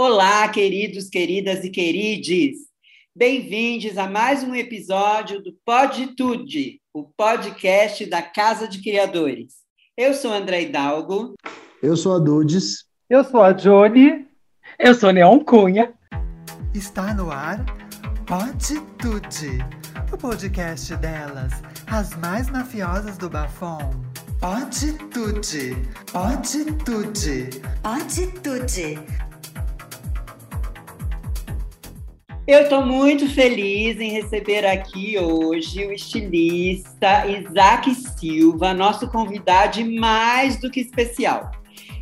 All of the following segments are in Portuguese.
Olá, queridos, queridas e querides. Bem-vindos a mais um episódio do Poditude, o podcast da Casa de Criadores. Eu sou André Hidalgo. Eu sou a Dudes. Eu sou a Johnny. Eu sou Neon Cunha. Está no ar Poditude, o podcast delas, as mais mafiosas do Bafom. Poditude, Poditude, Poditude. Eu estou muito feliz em receber aqui hoje o estilista Isaac Silva, nosso convidado mais do que especial.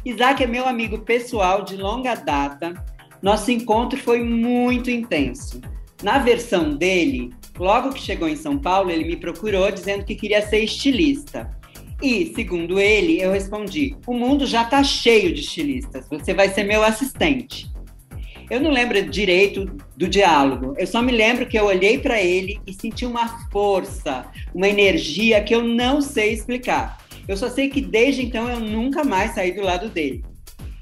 Isaac é meu amigo pessoal de longa data. Nosso encontro foi muito intenso. Na versão dele, logo que chegou em São Paulo, ele me procurou dizendo que queria ser estilista. E, segundo ele, eu respondi: o mundo já está cheio de estilistas, você vai ser meu assistente. Eu não lembro direito do diálogo. Eu só me lembro que eu olhei para ele e senti uma força, uma energia que eu não sei explicar. Eu só sei que desde então eu nunca mais saí do lado dele.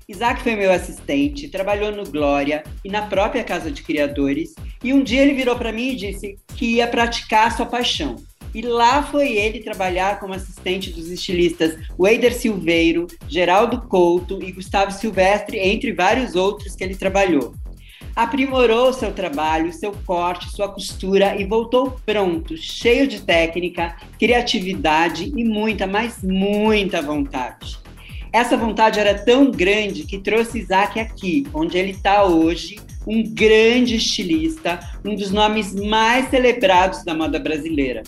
Isaac foi meu assistente, trabalhou no Glória e na própria Casa de Criadores, e um dia ele virou para mim e disse que ia praticar sua paixão. E lá foi ele trabalhar como assistente dos estilistas Weider Silveiro, Geraldo Couto e Gustavo Silvestre, entre vários outros que ele trabalhou. Aprimorou seu trabalho, seu corte, sua costura e voltou pronto, cheio de técnica, criatividade e muita, mas muita vontade. Essa vontade era tão grande que trouxe Isaac aqui, onde ele está hoje, um grande estilista, um dos nomes mais celebrados da moda brasileira.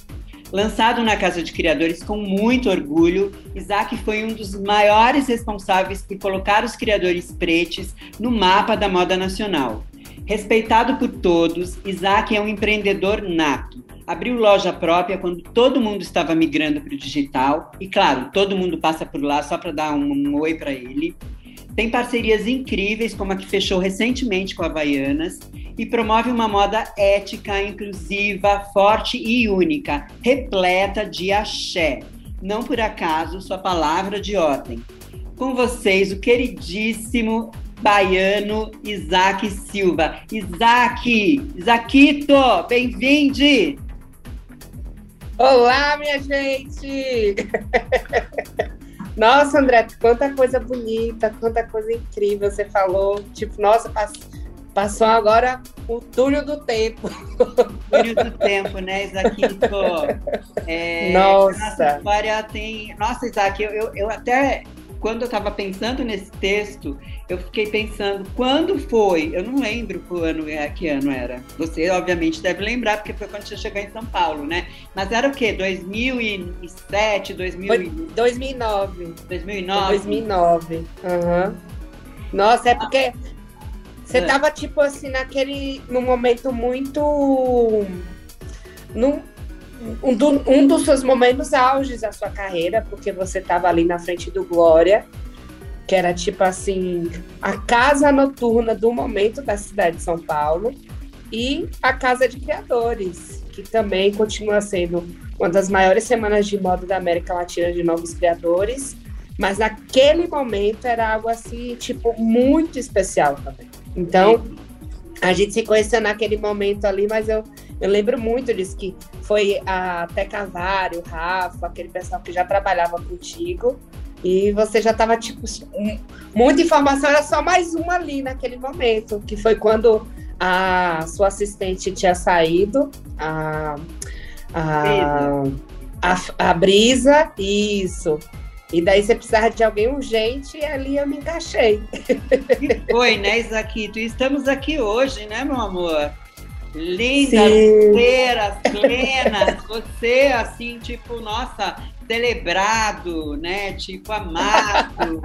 Lançado na Casa de Criadores com muito orgulho, Isaac foi um dos maiores responsáveis por colocar os criadores pretos no mapa da moda nacional. Respeitado por todos, Isaac é um empreendedor nato. Abriu loja própria quando todo mundo estava migrando para o digital, e claro, todo mundo passa por lá só para dar um, um oi para ele. Tem parcerias incríveis, como a que fechou recentemente com a Havaianas, e promove uma moda ética, inclusiva, forte e única, repleta de axé. Não por acaso, sua palavra de ordem. Com vocês, o queridíssimo baiano Isaac Silva. Isaac, Isaquito, bem-vinde! Olá, minha gente! Nossa, André, quanta coisa bonita, quanta coisa incrível você falou. Tipo, nossa, passou agora o túnel do tempo. Túnel do tempo, né, Isaquito? É, nossa! Nossa história tem. Nossa, Isaac, eu, eu, eu até quando eu estava pensando nesse texto, eu fiquei pensando quando foi. Eu não lembro que ano, é, que ano era. Você, obviamente, deve lembrar, porque foi quando você chegou em São Paulo, né? Mas era o quê? 2007, 2000... Foi 2009. 2009? 2009. Uhum. Nossa, é porque você é. tava, tipo assim, naquele. num momento muito. Num, um, do, um dos seus momentos auges da sua carreira, porque você estava ali na frente do Glória, que era tipo assim, a casa noturna do momento da cidade de São Paulo, e a Casa de Criadores, que também continua sendo uma das maiores semanas de moda da América Latina de novos criadores, mas naquele momento era algo assim, tipo, muito especial também. Então, a gente se conheceu naquele momento ali, mas eu eu lembro muito disso, que foi a Teca Vari, o Rafa, aquele pessoal que já trabalhava contigo. E você já estava, tipo, muita informação, era só mais uma ali naquele momento, que foi quando a sua assistente tinha saído, a, a, a, a Brisa, isso. E daí você precisava de alguém urgente e ali eu me encaixei. E foi, né, Isaquito? Estamos aqui hoje, né, meu amor? lindas, inteiras, plenas, você assim, tipo, nossa, celebrado, né? Tipo, amado.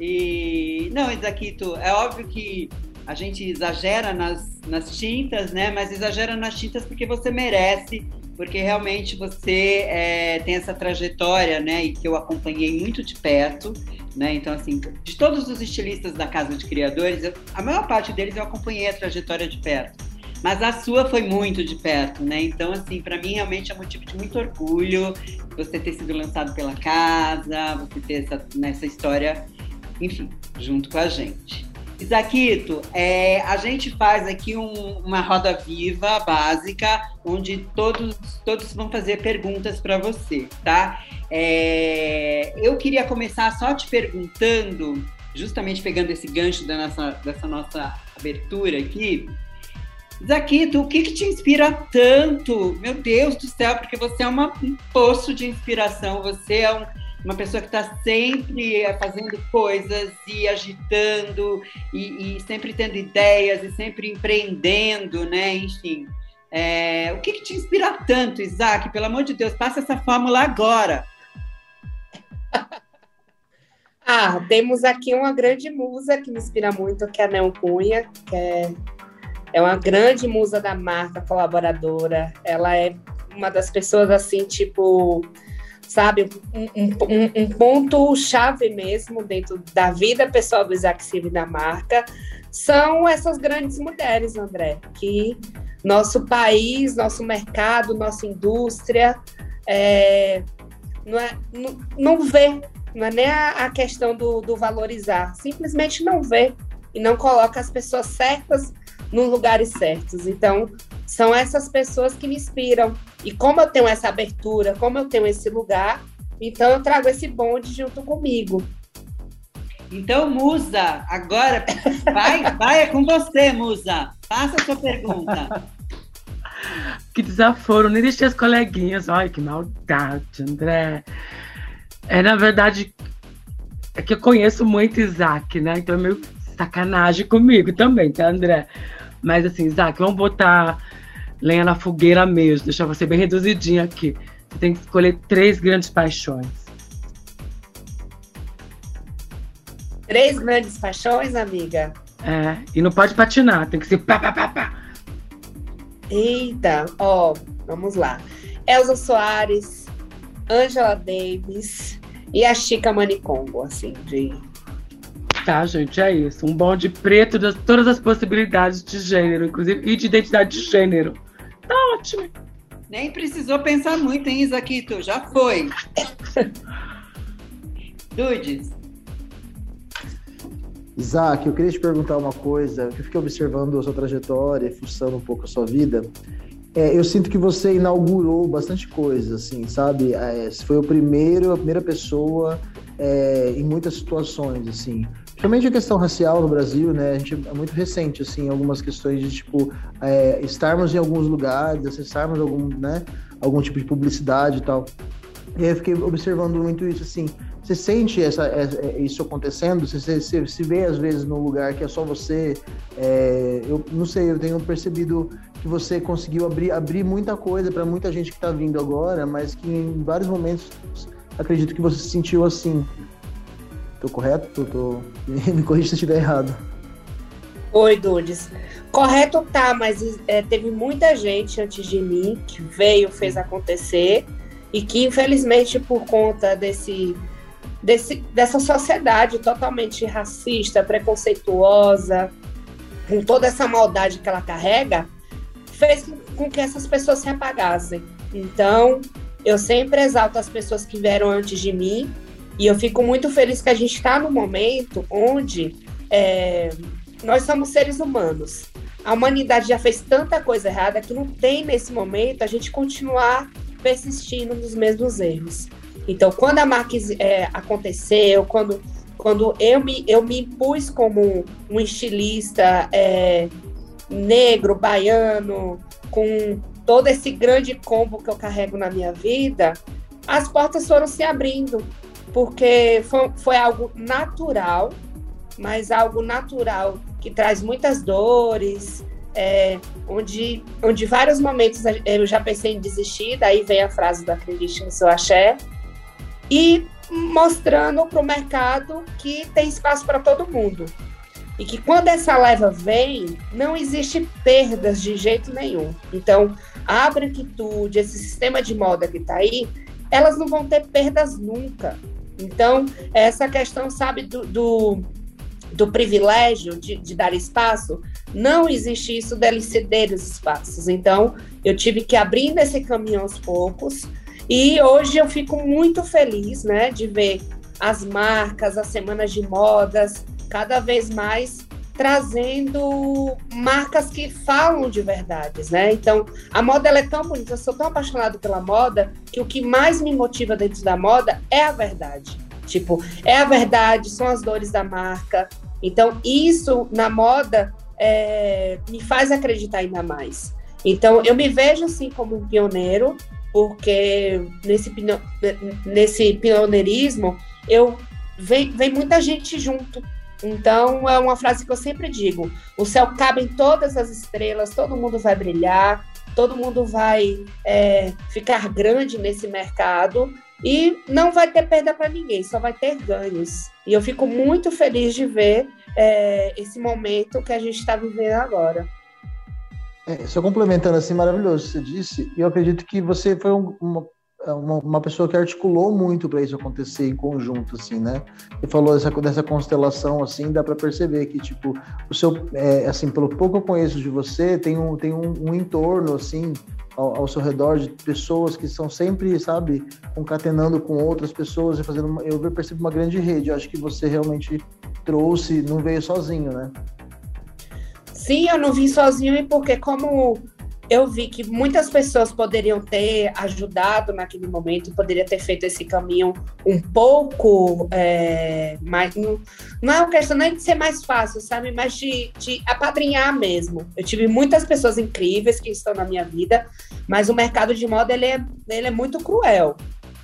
E não, Isaquito, é óbvio que a gente exagera nas, nas tintas, né? Mas exagera nas tintas porque você merece, porque realmente você é, tem essa trajetória, né? E que eu acompanhei muito de perto, né? Então, assim, de todos os estilistas da Casa de Criadores, eu, a maior parte deles eu acompanhei a trajetória de perto. Mas a sua foi muito de perto, né? Então, assim, para mim realmente é motivo de muito orgulho você ter sido lançado pela casa, você ter essa, nessa história, enfim, junto com a gente. Isaquito, é, a gente faz aqui um, uma roda viva básica, onde todos, todos vão fazer perguntas para você, tá? É, eu queria começar só te perguntando, justamente pegando esse gancho da nossa, dessa nossa abertura aqui, Zaquito, o que, que te inspira tanto? Meu Deus do céu, porque você é uma, um poço de inspiração, você é um, uma pessoa que está sempre eh, fazendo coisas e agitando e, e, sempre tendo ideias e sempre empreendendo, né? Enfim, é, o que, que te inspira tanto, Isaac? Pelo amor de Deus, passa essa fórmula agora. Ah, temos aqui uma grande musa que me inspira muito, que é a Neo Cunha, que é é uma grande musa da marca, colaboradora. Ela é uma das pessoas assim, tipo, sabe, um, um, um ponto chave mesmo dentro da vida pessoal do Isaac Silva e da marca. São essas grandes mulheres, André, que nosso país, nosso mercado, nossa indústria é, não, é, não, não vê, não é nem a, a questão do, do valorizar, simplesmente não vê e não coloca as pessoas certas nos lugares certos. Então, são essas pessoas que me inspiram. E como eu tenho essa abertura, como eu tenho esse lugar, então eu trago esse bonde junto comigo. Então, Musa, agora vai, vai é com você, Musa. Faça a sua pergunta. Que desaforo, nem deixei as coleguinhas. Ai, que maldade, André. É, na verdade, é que eu conheço muito Isaac, né? Então é meio sacanagem comigo também, tá, André? Mas assim, Isaac, vamos botar lenha na fogueira mesmo, deixar você bem reduzidinho aqui. Você tem que escolher três grandes paixões. Três grandes paixões, amiga? É, e não pode patinar, tem que ser pá, pá, pá, pá. Eita, ó, vamos lá. Elza Soares, Angela Davis e a Chica Manicombo, assim, de Tá, gente, é isso. Um bonde preto de todas as possibilidades de gênero, inclusive, e de identidade de gênero. Tá ótimo. Nem precisou pensar muito, hein, Isaquito? Já foi. Dudes. Isaac, eu queria te perguntar uma coisa. Eu fiquei observando a sua trajetória, fuçando um pouco a sua vida. É, eu sinto que você inaugurou bastante coisa, assim, sabe? É, foi o primeiro, a primeira pessoa é, em muitas situações, assim. Principalmente a questão racial no Brasil, né? A gente é muito recente, assim, algumas questões de, tipo, é, estarmos em alguns lugares, acessarmos algum, né, algum tipo de publicidade e tal. E aí eu fiquei observando muito isso, assim, você sente essa, essa é, isso acontecendo? Você, você, se vê, às vezes, num lugar que é só você? É, eu não sei, eu tenho percebido que você conseguiu abrir, abrir muita coisa para muita gente que está vindo agora, mas que em vários momentos acredito que você se sentiu assim. Tô correto? Tô. Me corrija se estiver errado. Oi, Dudes. Correto tá, mas é, teve muita gente antes de mim que veio, fez acontecer e que infelizmente por conta desse, desse dessa sociedade totalmente racista, preconceituosa, com toda essa maldade que ela carrega, fez com que essas pessoas se apagassem. Então, eu sempre exalto as pessoas que vieram antes de mim e eu fico muito feliz que a gente está no momento onde é, nós somos seres humanos. A humanidade já fez tanta coisa errada que não tem nesse momento a gente continuar persistindo nos mesmos erros. Então, quando a Marques é, aconteceu, quando, quando eu, me, eu me impus como um estilista é, negro, baiano, com todo esse grande combo que eu carrego na minha vida, as portas foram se abrindo porque foi, foi algo natural, mas algo natural que traz muitas dores, é, onde, onde vários momentos eu já pensei em desistir, daí vem a frase da no seu axé, e mostrando para o mercado que tem espaço para todo mundo. E que quando essa leva vem, não existe perdas de jeito nenhum. Então, a branquitude, esse sistema de moda que está aí, elas não vão ter perdas nunca. Então, essa questão, sabe, do, do, do privilégio de, de, dar espaço, não existe isso dele ceder os espaços. Então, eu tive que abrir esse caminho aos poucos. E hoje eu fico muito feliz, né, de ver as marcas, as semanas de modas, cada vez mais trazendo marcas que falam de verdades, né? Então, a moda é tão bonita, eu sou tão apaixonado pela moda que o que mais me motiva dentro da moda é a verdade. Tipo, é a verdade, são as dores da marca. Então, isso na moda é, me faz acreditar ainda mais. Então, eu me vejo assim como um pioneiro, porque nesse, nesse pioneirismo eu vem, vem muita gente junto. Então, é uma frase que eu sempre digo: o céu cabe em todas as estrelas, todo mundo vai brilhar, todo mundo vai é, ficar grande nesse mercado e não vai ter perda para ninguém, só vai ter ganhos. E eu fico muito feliz de ver é, esse momento que a gente está vivendo agora. É, só complementando assim, maravilhoso você disse, e eu acredito que você foi um, uma, uma, uma, pessoa que articulou muito para isso acontecer em conjunto, assim, né? Você falou dessa, dessa constelação, assim, dá para perceber que, tipo, o seu, é, assim, pelo pouco que eu conheço de você, tem um, tem um, um entorno, assim, ao, ao, seu redor de pessoas que são sempre, sabe, concatenando com outras pessoas e fazendo, uma, eu percebo uma grande rede. Eu acho que você realmente trouxe, não veio sozinho, né? Sim, eu não vim sozinho porque como eu vi que muitas pessoas poderiam ter ajudado naquele momento, poderia ter feito esse caminho um pouco é, mais. Não, não é uma questão nem de ser mais fácil, sabe? Mas de, de apadrinhar mesmo. Eu tive muitas pessoas incríveis que estão na minha vida, mas o mercado de moda ele é, ele é muito cruel.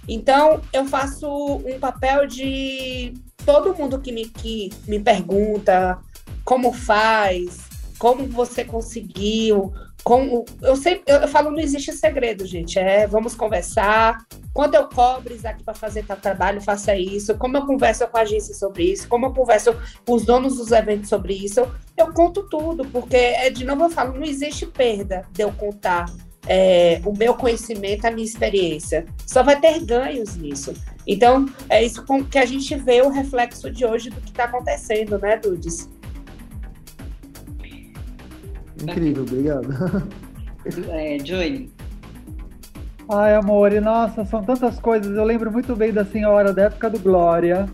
Então, eu faço um papel de todo mundo que me, que me pergunta como faz, como você conseguiu, como eu sempre eu, falo não existe segredo, gente, é vamos conversar. Quando eu cobro aqui para fazer tal trabalho, faça isso. Como eu converso com a agência sobre isso, como eu converso com os donos dos eventos sobre isso, eu conto tudo, porque é de novo eu falo, não existe perda de eu contar é, o meu conhecimento, a minha experiência. Só vai ter ganhos nisso. Então, é isso que a gente vê o reflexo de hoje do que está acontecendo, né, Dudes? Incrível, obrigado. É, Joey. Ai, amor, e nossa, são tantas coisas. Eu lembro muito bem da senhora da época do Glória.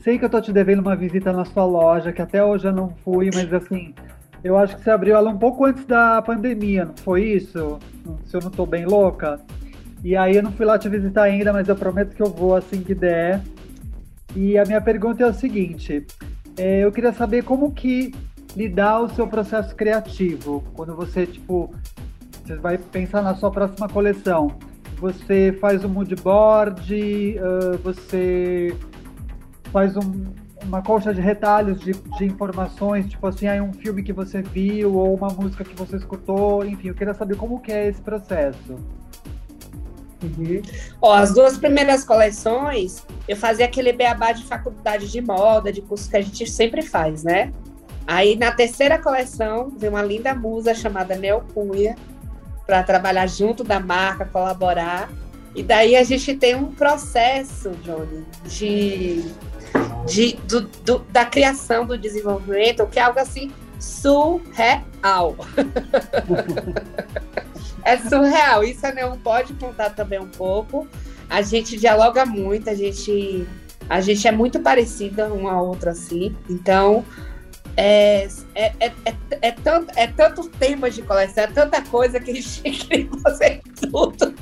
Sei que eu tô te devendo uma visita na sua loja, que até hoje eu não fui, mas assim, eu acho que você abriu ela um pouco antes da pandemia, não foi isso? Se eu não tô bem louca. E aí eu não fui lá te visitar ainda, mas eu prometo que eu vou assim que der. E a minha pergunta é o seguinte: é, eu queria saber como que lidar o seu processo criativo. Quando você, tipo, você vai pensar na sua próxima coleção. Você faz um mood board, uh, você faz um, uma colcha de retalhos de, de, informações, tipo assim, aí um filme que você viu ou uma música que você escutou, enfim, eu queria saber como que é esse processo. Uhum. Ó, as duas primeiras coleções, eu fazia aquele beabá de faculdade de moda, de curso que a gente sempre faz, né? Aí na terceira coleção veio uma linda musa chamada Neo Cunha para trabalhar junto da marca, colaborar. E daí a gente tem um processo, Johnny, de, de do, do, da criação do desenvolvimento, que é algo assim surreal. é surreal. Isso a Neon pode contar também um pouco. A gente dialoga muito, a gente, a gente é muito parecida uma a outra assim. Então, é, é, é, é, é, tanto, é tanto temas de coleção, é tanta coisa que a gente queria fazer tudo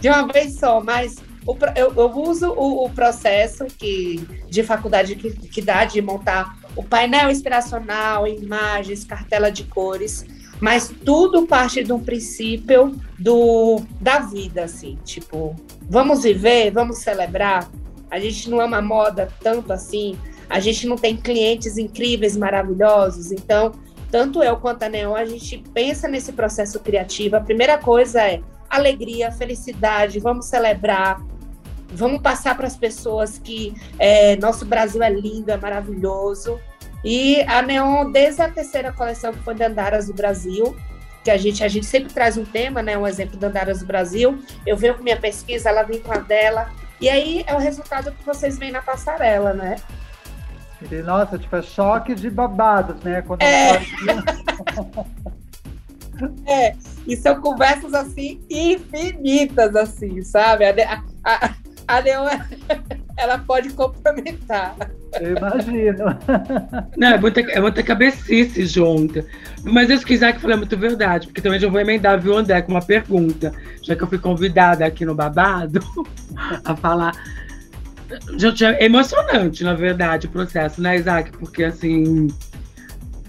de uma vez só, mas o, eu, eu, uso o, o, processo que, de faculdade que, que dá de montar o painel inspiracional, imagens, cartela de cores, mas tudo parte de um princípio do, da vida, assim, tipo, vamos viver, vamos celebrar. A gente não ama moda tanto assim, a gente não tem clientes incríveis, maravilhosos, então tanto eu quanto a Neon, a gente pensa nesse processo criativo. A primeira coisa é alegria, felicidade, vamos celebrar, vamos passar para as pessoas que é, nosso Brasil é lindo, é maravilhoso. E a Neon, desde a terceira coleção, que foi Dandaras do Brasil, que a gente, a gente sempre traz um tema, né? Um exemplo Dandaras do Brasil. Eu venho com minha pesquisa, ela vem com a dela. E aí é o resultado que vocês veem na passarela, né? E, nossa, tipo, é choque de babados, né? Quando é. é, e são conversas assim infinitas, assim, sabe? A, a, a Leon ela pode complementar. Eu imagino. Não, é muita, é muita cabecice junta. Mas isso que o Isaac falou é muito verdade, porque também já vou emendar, viu, André, com uma pergunta, já que eu fui convidada aqui no Babado a falar. Gente, é emocionante, na verdade, o processo, né, Isaac? Porque, assim,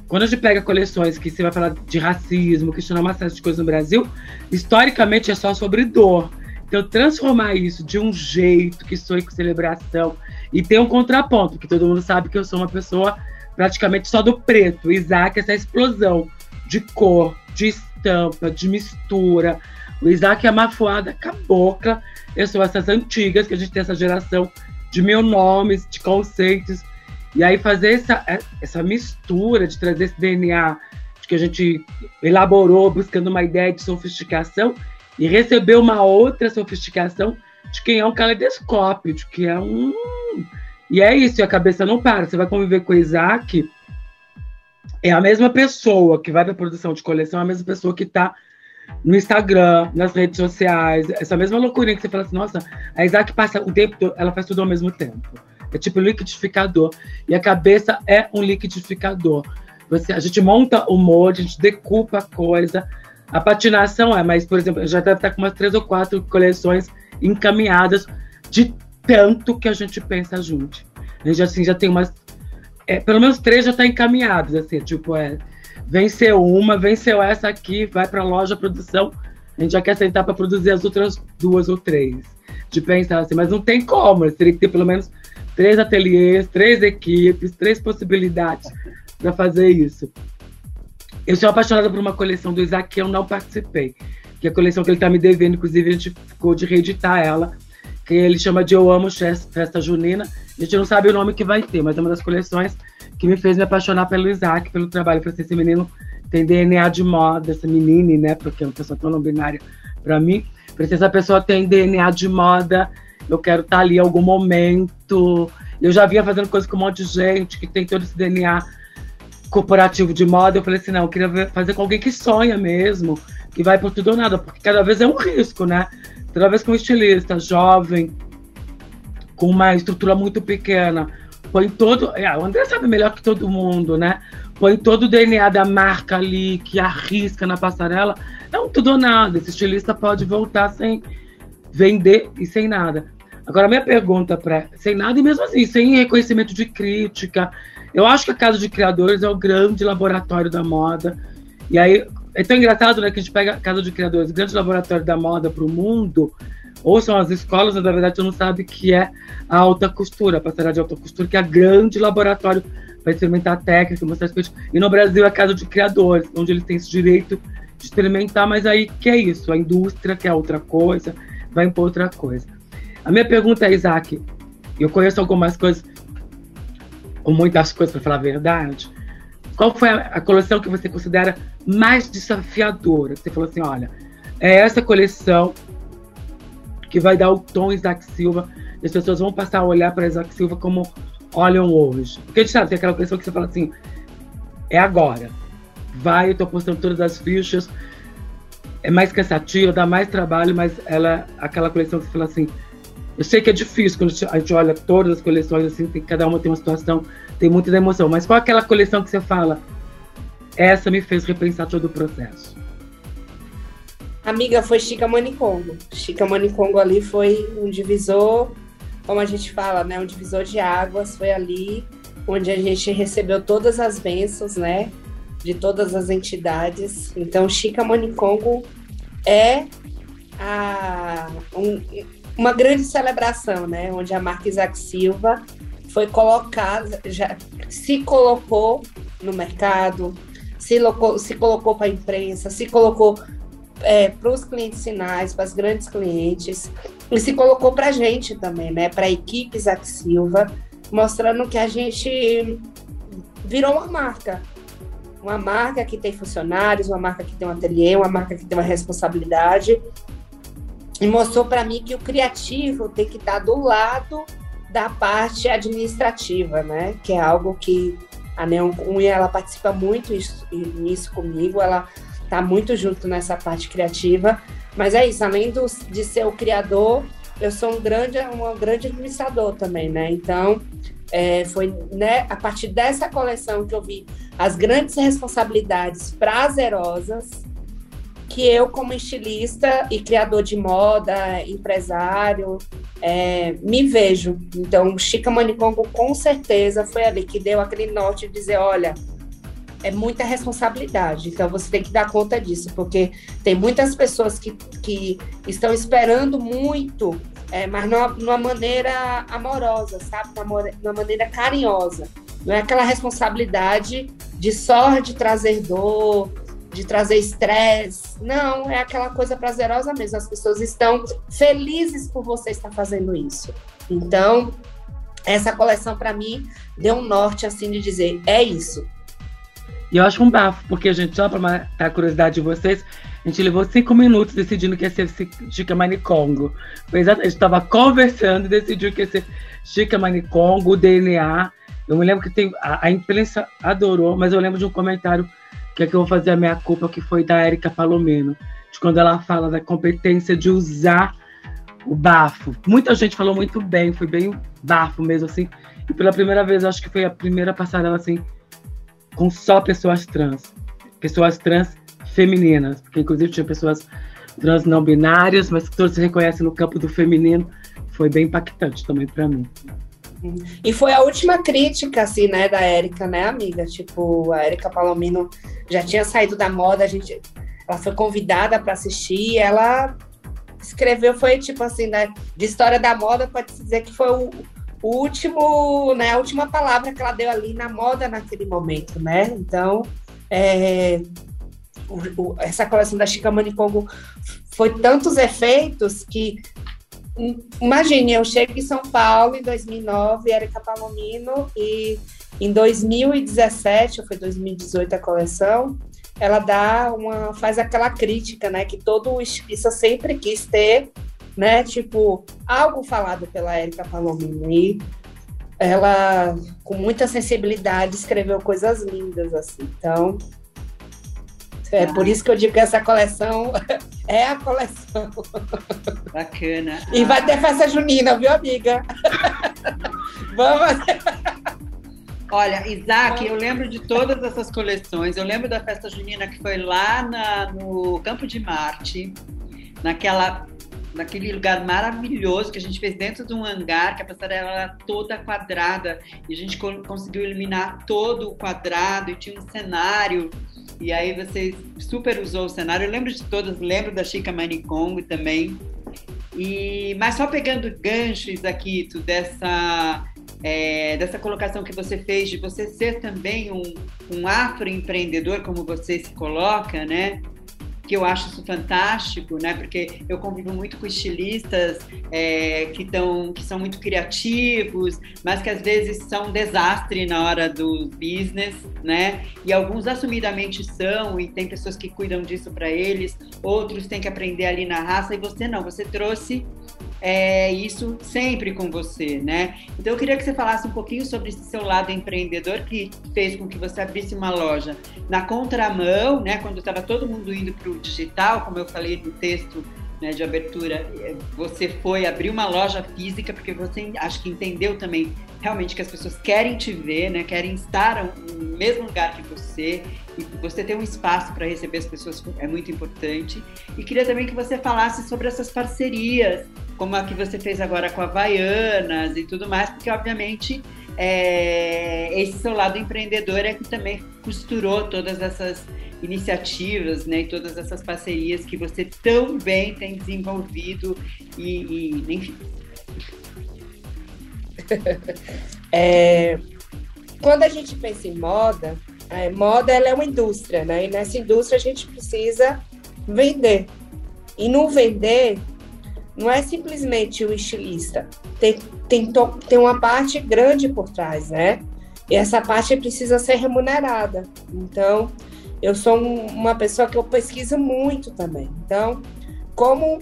quando a gente pega coleções que você vai falar de racismo, questionar uma série de coisas no Brasil, historicamente é só sobre dor. Então, transformar isso de um jeito que soe com celebração e ter um contraponto, que todo mundo sabe que eu sou uma pessoa praticamente só do preto. Isaac, essa explosão de cor, de estampa, de mistura. O Isaac é mafuada cabocla. Eu sou essas antigas, que a gente tem essa geração de mil nomes, de conceitos. E aí fazer essa, essa mistura de trazer esse DNA que a gente elaborou buscando uma ideia de sofisticação e receber uma outra sofisticação de quem é um caleidoscópio, de que é um. E é isso, e a cabeça não para. Você vai conviver com o Isaac, é a mesma pessoa que vai para a produção de coleção, é a mesma pessoa que está no Instagram, nas redes sociais, essa mesma loucurinha que você fala assim, nossa, a Isaac passa o tempo todo, ela faz tudo ao mesmo tempo. É tipo liquidificador. E a cabeça é um liquidificador. Você, a gente monta o molde, a gente decupa a coisa, a patinação é, mas, por exemplo, já deve estar com umas três ou quatro coleções encaminhadas de tanto que a gente pensa junto. A gente assim, já tem umas. É, pelo menos três já estão tá encaminhadas, assim, tipo, é. Venceu uma, venceu essa aqui, vai para a loja produção. A gente já quer sentar para produzir as outras duas ou três. De pensar assim, mas não tem como, teria que ter pelo menos três ateliês, três equipes, três possibilidades para fazer isso. Eu sou apaixonada por uma coleção do Isaac que eu não participei, que é a coleção que ele está me devendo, inclusive a gente ficou de reeditar ela, que ele chama de Eu Amo Festa Junina. A gente não sabe o nome que vai ter, mas é uma das coleções que me fez me apaixonar pelo Isaac, pelo trabalho. Falei assim, esse menino tem DNA de moda, essa menina, né? Porque é uma pessoa tão não binária para mim. Falei assim, essa pessoa tem DNA de moda, eu quero estar tá ali em algum momento. Eu já vinha fazendo coisas com um monte de gente que tem todo esse DNA corporativo de moda, eu falei assim, não, eu queria fazer com alguém que sonha mesmo, que vai por tudo ou nada, porque cada vez é um risco, né? Toda vez com um estilista jovem, com uma estrutura muito pequena, põe todo. É, o André sabe melhor que todo mundo, né? Põe todo o DNA da marca ali, que arrisca na passarela. É um tudo ou nada. Esse estilista pode voltar sem vender e sem nada. Agora, minha pergunta para. Sem nada e mesmo assim, sem reconhecimento de crítica, eu acho que a Casa de Criadores é o grande laboratório da moda. E aí, é tão engraçado, né, que a gente pega a Casa de Criadores, grande laboratório da moda para o mundo, ou são as escolas, na verdade, não sabe que é a alta costura, a passarela de alta costura, que é grande laboratório para experimentar técnica, mostrar as E no Brasil é a Casa de Criadores, onde eles têm esse direito de experimentar, mas aí que é isso? A indústria quer outra coisa, vai impor outra coisa. A minha pergunta é, Isaac, eu conheço algumas coisas ou muitas coisas, para falar a verdade. Qual foi a, coleção que você considera mais desafiadora? Você falou assim: olha, é essa coleção que vai dar o tom Isaac Silva, as pessoas vão passar a olhar para Isaac Silva como olham hoje. Porque a gente sabe, tem aquela coleção que você fala assim: é agora. Vai, eu estou postando todas as fichas, é mais cansativa, dá mais trabalho, mas ela, aquela coleção que você fala assim: eu sei que é difícil quando a gente olha todas as coleções, assim, tem, cada uma tem uma situação, tem muita emoção. Mas qual é aquela coleção que você fala? Essa me fez repensar todo o processo. Amiga, foi Chica Manicongo. Chica Manicongo ali foi um divisor, como a gente fala, né? Um divisor de águas. Foi ali onde a gente recebeu todas as bênçãos, né? De todas as entidades. Então, Chica Manicongo é a, um, uma grande celebração, né? Onde a marca Isaac Silva foi colocada, já se colocou no mercado, se, locou, se colocou para a imprensa, se colocou é, para os clientes finais, para os grandes clientes, e se colocou para a gente também, né? Para a equipe Isaac Silva, mostrando que a gente virou uma marca. Uma marca que tem funcionários, uma marca que tem um ateliê, uma marca que tem uma responsabilidade e mostrou para mim que o criativo tem que estar tá do lado da parte administrativa, né? Que é algo que a Neon Cunha ela participa muito isso, nisso comigo, ela tá muito junto nessa parte criativa. Mas é isso, além do, de ser o criador, eu sou um grande, um grande administrador também, né? Então, é, foi né, a partir dessa coleção que eu vi as grandes responsabilidades prazerosas que eu, como estilista e criador de moda, empresário, é, me vejo. Então, Chica Manicongo, com certeza, foi ali que deu aquele norte de dizer: olha, é muita responsabilidade, então você tem que dar conta disso, porque tem muitas pessoas que, que estão esperando muito, é, mas numa, numa maneira amorosa, sabe? Numa, maneira carinhosa. Não é aquela responsabilidade de só de trazer dor, de trazer estresse. Não, é aquela coisa prazerosa mesmo. As pessoas estão felizes por você estar fazendo isso. Então, essa coleção para mim deu um norte assim de dizer, é isso. E eu acho um bafo, porque a gente, só para matar a curiosidade de vocês, a gente levou cinco minutos decidindo que ia ser Chica Manicongo. A gente estava conversando e decidiu que ia ser Chica Manicongo, o DNA. Eu me lembro que tem, a, a imprensa adorou, mas eu lembro de um comentário que é que eu vou fazer a minha culpa, que foi da Érica Palomeno, de quando ela fala da competência de usar o bafo. Muita gente falou muito bem, foi bem bafo mesmo, assim. E pela primeira vez, acho que foi a primeira passarela, assim, com só pessoas trans. Pessoas trans femininas, porque inclusive tinha pessoas trans não binárias, mas que todos se reconhecem no campo do feminino. Foi bem impactante também para mim. E foi a última crítica, assim, né, da Érica, né, amiga? Tipo, a Érica Palomino já tinha saído da moda, a gente, ela foi convidada para assistir, ela escreveu, foi tipo assim, né, de história da moda, pode se dizer que foi o, o último, né, a última palavra que ela deu ali na moda naquele momento, né? Então, é, o, o, essa coleção da Chica Manicongo foi tantos efeitos que Imagine, eu chego em São Paulo em 2009, Erika Palomino, e em 2017, ou foi 2018 a coleção, ela dá uma, faz aquela crítica, né, que todo estilista sempre quis ter, né, tipo, algo falado pela Erika Palomino, e ela, com muita sensibilidade, escreveu coisas lindas, assim, então, é por isso que eu digo que essa coleção é a coleção. Bacana. E vai ter festa junina, viu, amiga? Vamos. Olha, Isaac, eu lembro de todas essas coleções. Eu lembro da festa junina que foi lá na, no Campo de Marte, naquela, naquele lugar maravilhoso que a gente fez dentro de um hangar, que a passarela era toda quadrada, e a gente conseguiu iluminar todo o quadrado, e tinha um cenário e aí você super usou o cenário. Eu lembro de todas, lembro da Chica Manicongo também. E, mas só pegando ganchos aqui tu, dessa, é, dessa colocação que você fez de você ser também um, um afroempreendedor, como você se coloca, né? Que eu acho isso fantástico, né? Porque eu convivo muito com estilistas é, que, tão, que são muito criativos, mas que às vezes são um desastre na hora do business, né? E alguns assumidamente são, e tem pessoas que cuidam disso para eles, outros têm que aprender ali na raça, e você não, você trouxe é, isso sempre com você, né? Então eu queria que você falasse um pouquinho sobre esse seu lado empreendedor que fez com que você abrisse uma loja na contramão, né? Quando estava todo mundo indo para o digital, como eu falei no texto né, de abertura, é, você foi abrir uma loja física porque você acho que entendeu também realmente que as pessoas querem te ver, né, querem estar no mesmo lugar que você e você ter um espaço para receber as pessoas é muito importante. E queria também que você falasse sobre essas parcerias, como a que você fez agora com a Havaianas e tudo mais, porque obviamente é, esse seu lado empreendedor é que também costurou todas essas iniciativas, né, e todas essas parcerias que você tão bem tem desenvolvido e, e enfim. É, quando a gente pensa em moda, é, moda ela é uma indústria, né? E nessa indústria a gente precisa vender. E não vender não é simplesmente o estilista. Tem, tem, tem uma parte grande por trás, né? E essa parte precisa ser remunerada. Então, eu sou um, uma pessoa que eu pesquiso muito também. Então, como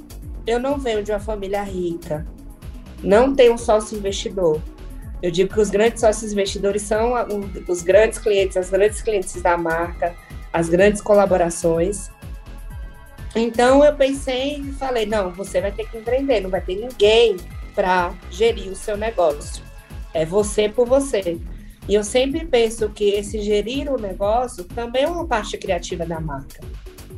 eu não venho de uma família rica, não tenho sócio investidor. Eu digo que os grandes sócios investidores são os grandes clientes, as grandes clientes da marca, as grandes colaborações. Então eu pensei e falei, não, você vai ter que empreender, não vai ter ninguém para gerir o seu negócio. É você por você. E eu sempre penso que esse gerir o negócio também é uma parte criativa da marca.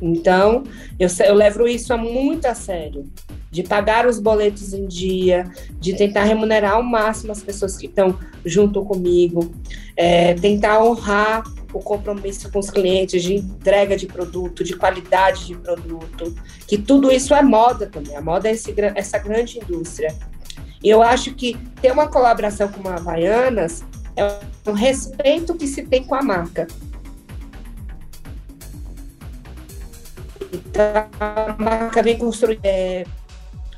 Então, eu, eu levo isso muito a sério. De pagar os boletos em dia, de tentar remunerar ao máximo as pessoas que estão junto comigo, é, tentar honrar o compromisso com os clientes de entrega de produto, de qualidade de produto, que tudo isso é moda também. A moda é esse, essa grande indústria. E eu acho que ter uma colaboração com a Havaianas é um respeito que se tem com a marca. Então, a marca vem construir é,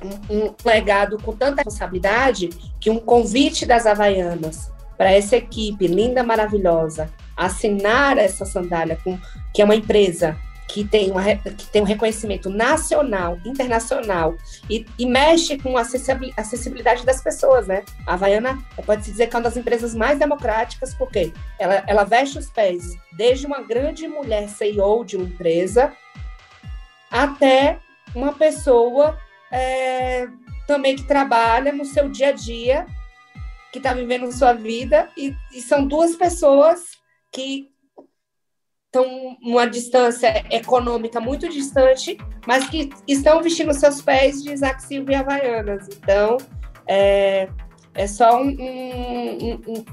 um, um, legado com tanta responsabilidade que um convite das Havaianas para essa equipe linda, maravilhosa, assinar essa sandália, com, que é uma empresa que tem, uma, que tem um reconhecimento nacional, internacional, e, e mexe com a acessibilidade das pessoas, né? A Havaiana pode-se dizer que é uma das empresas mais democráticas, porque ela, ela veste os pés desde uma grande mulher CEO de uma empresa até uma pessoa é, também que trabalha no seu dia a dia, que está vivendo sua vida, e, e são duas pessoas que estão numa distância econômica muito distante, mas que estão vestindo seus pés de Isaac Silva e Havaianas. Então, é, é só um, um, um,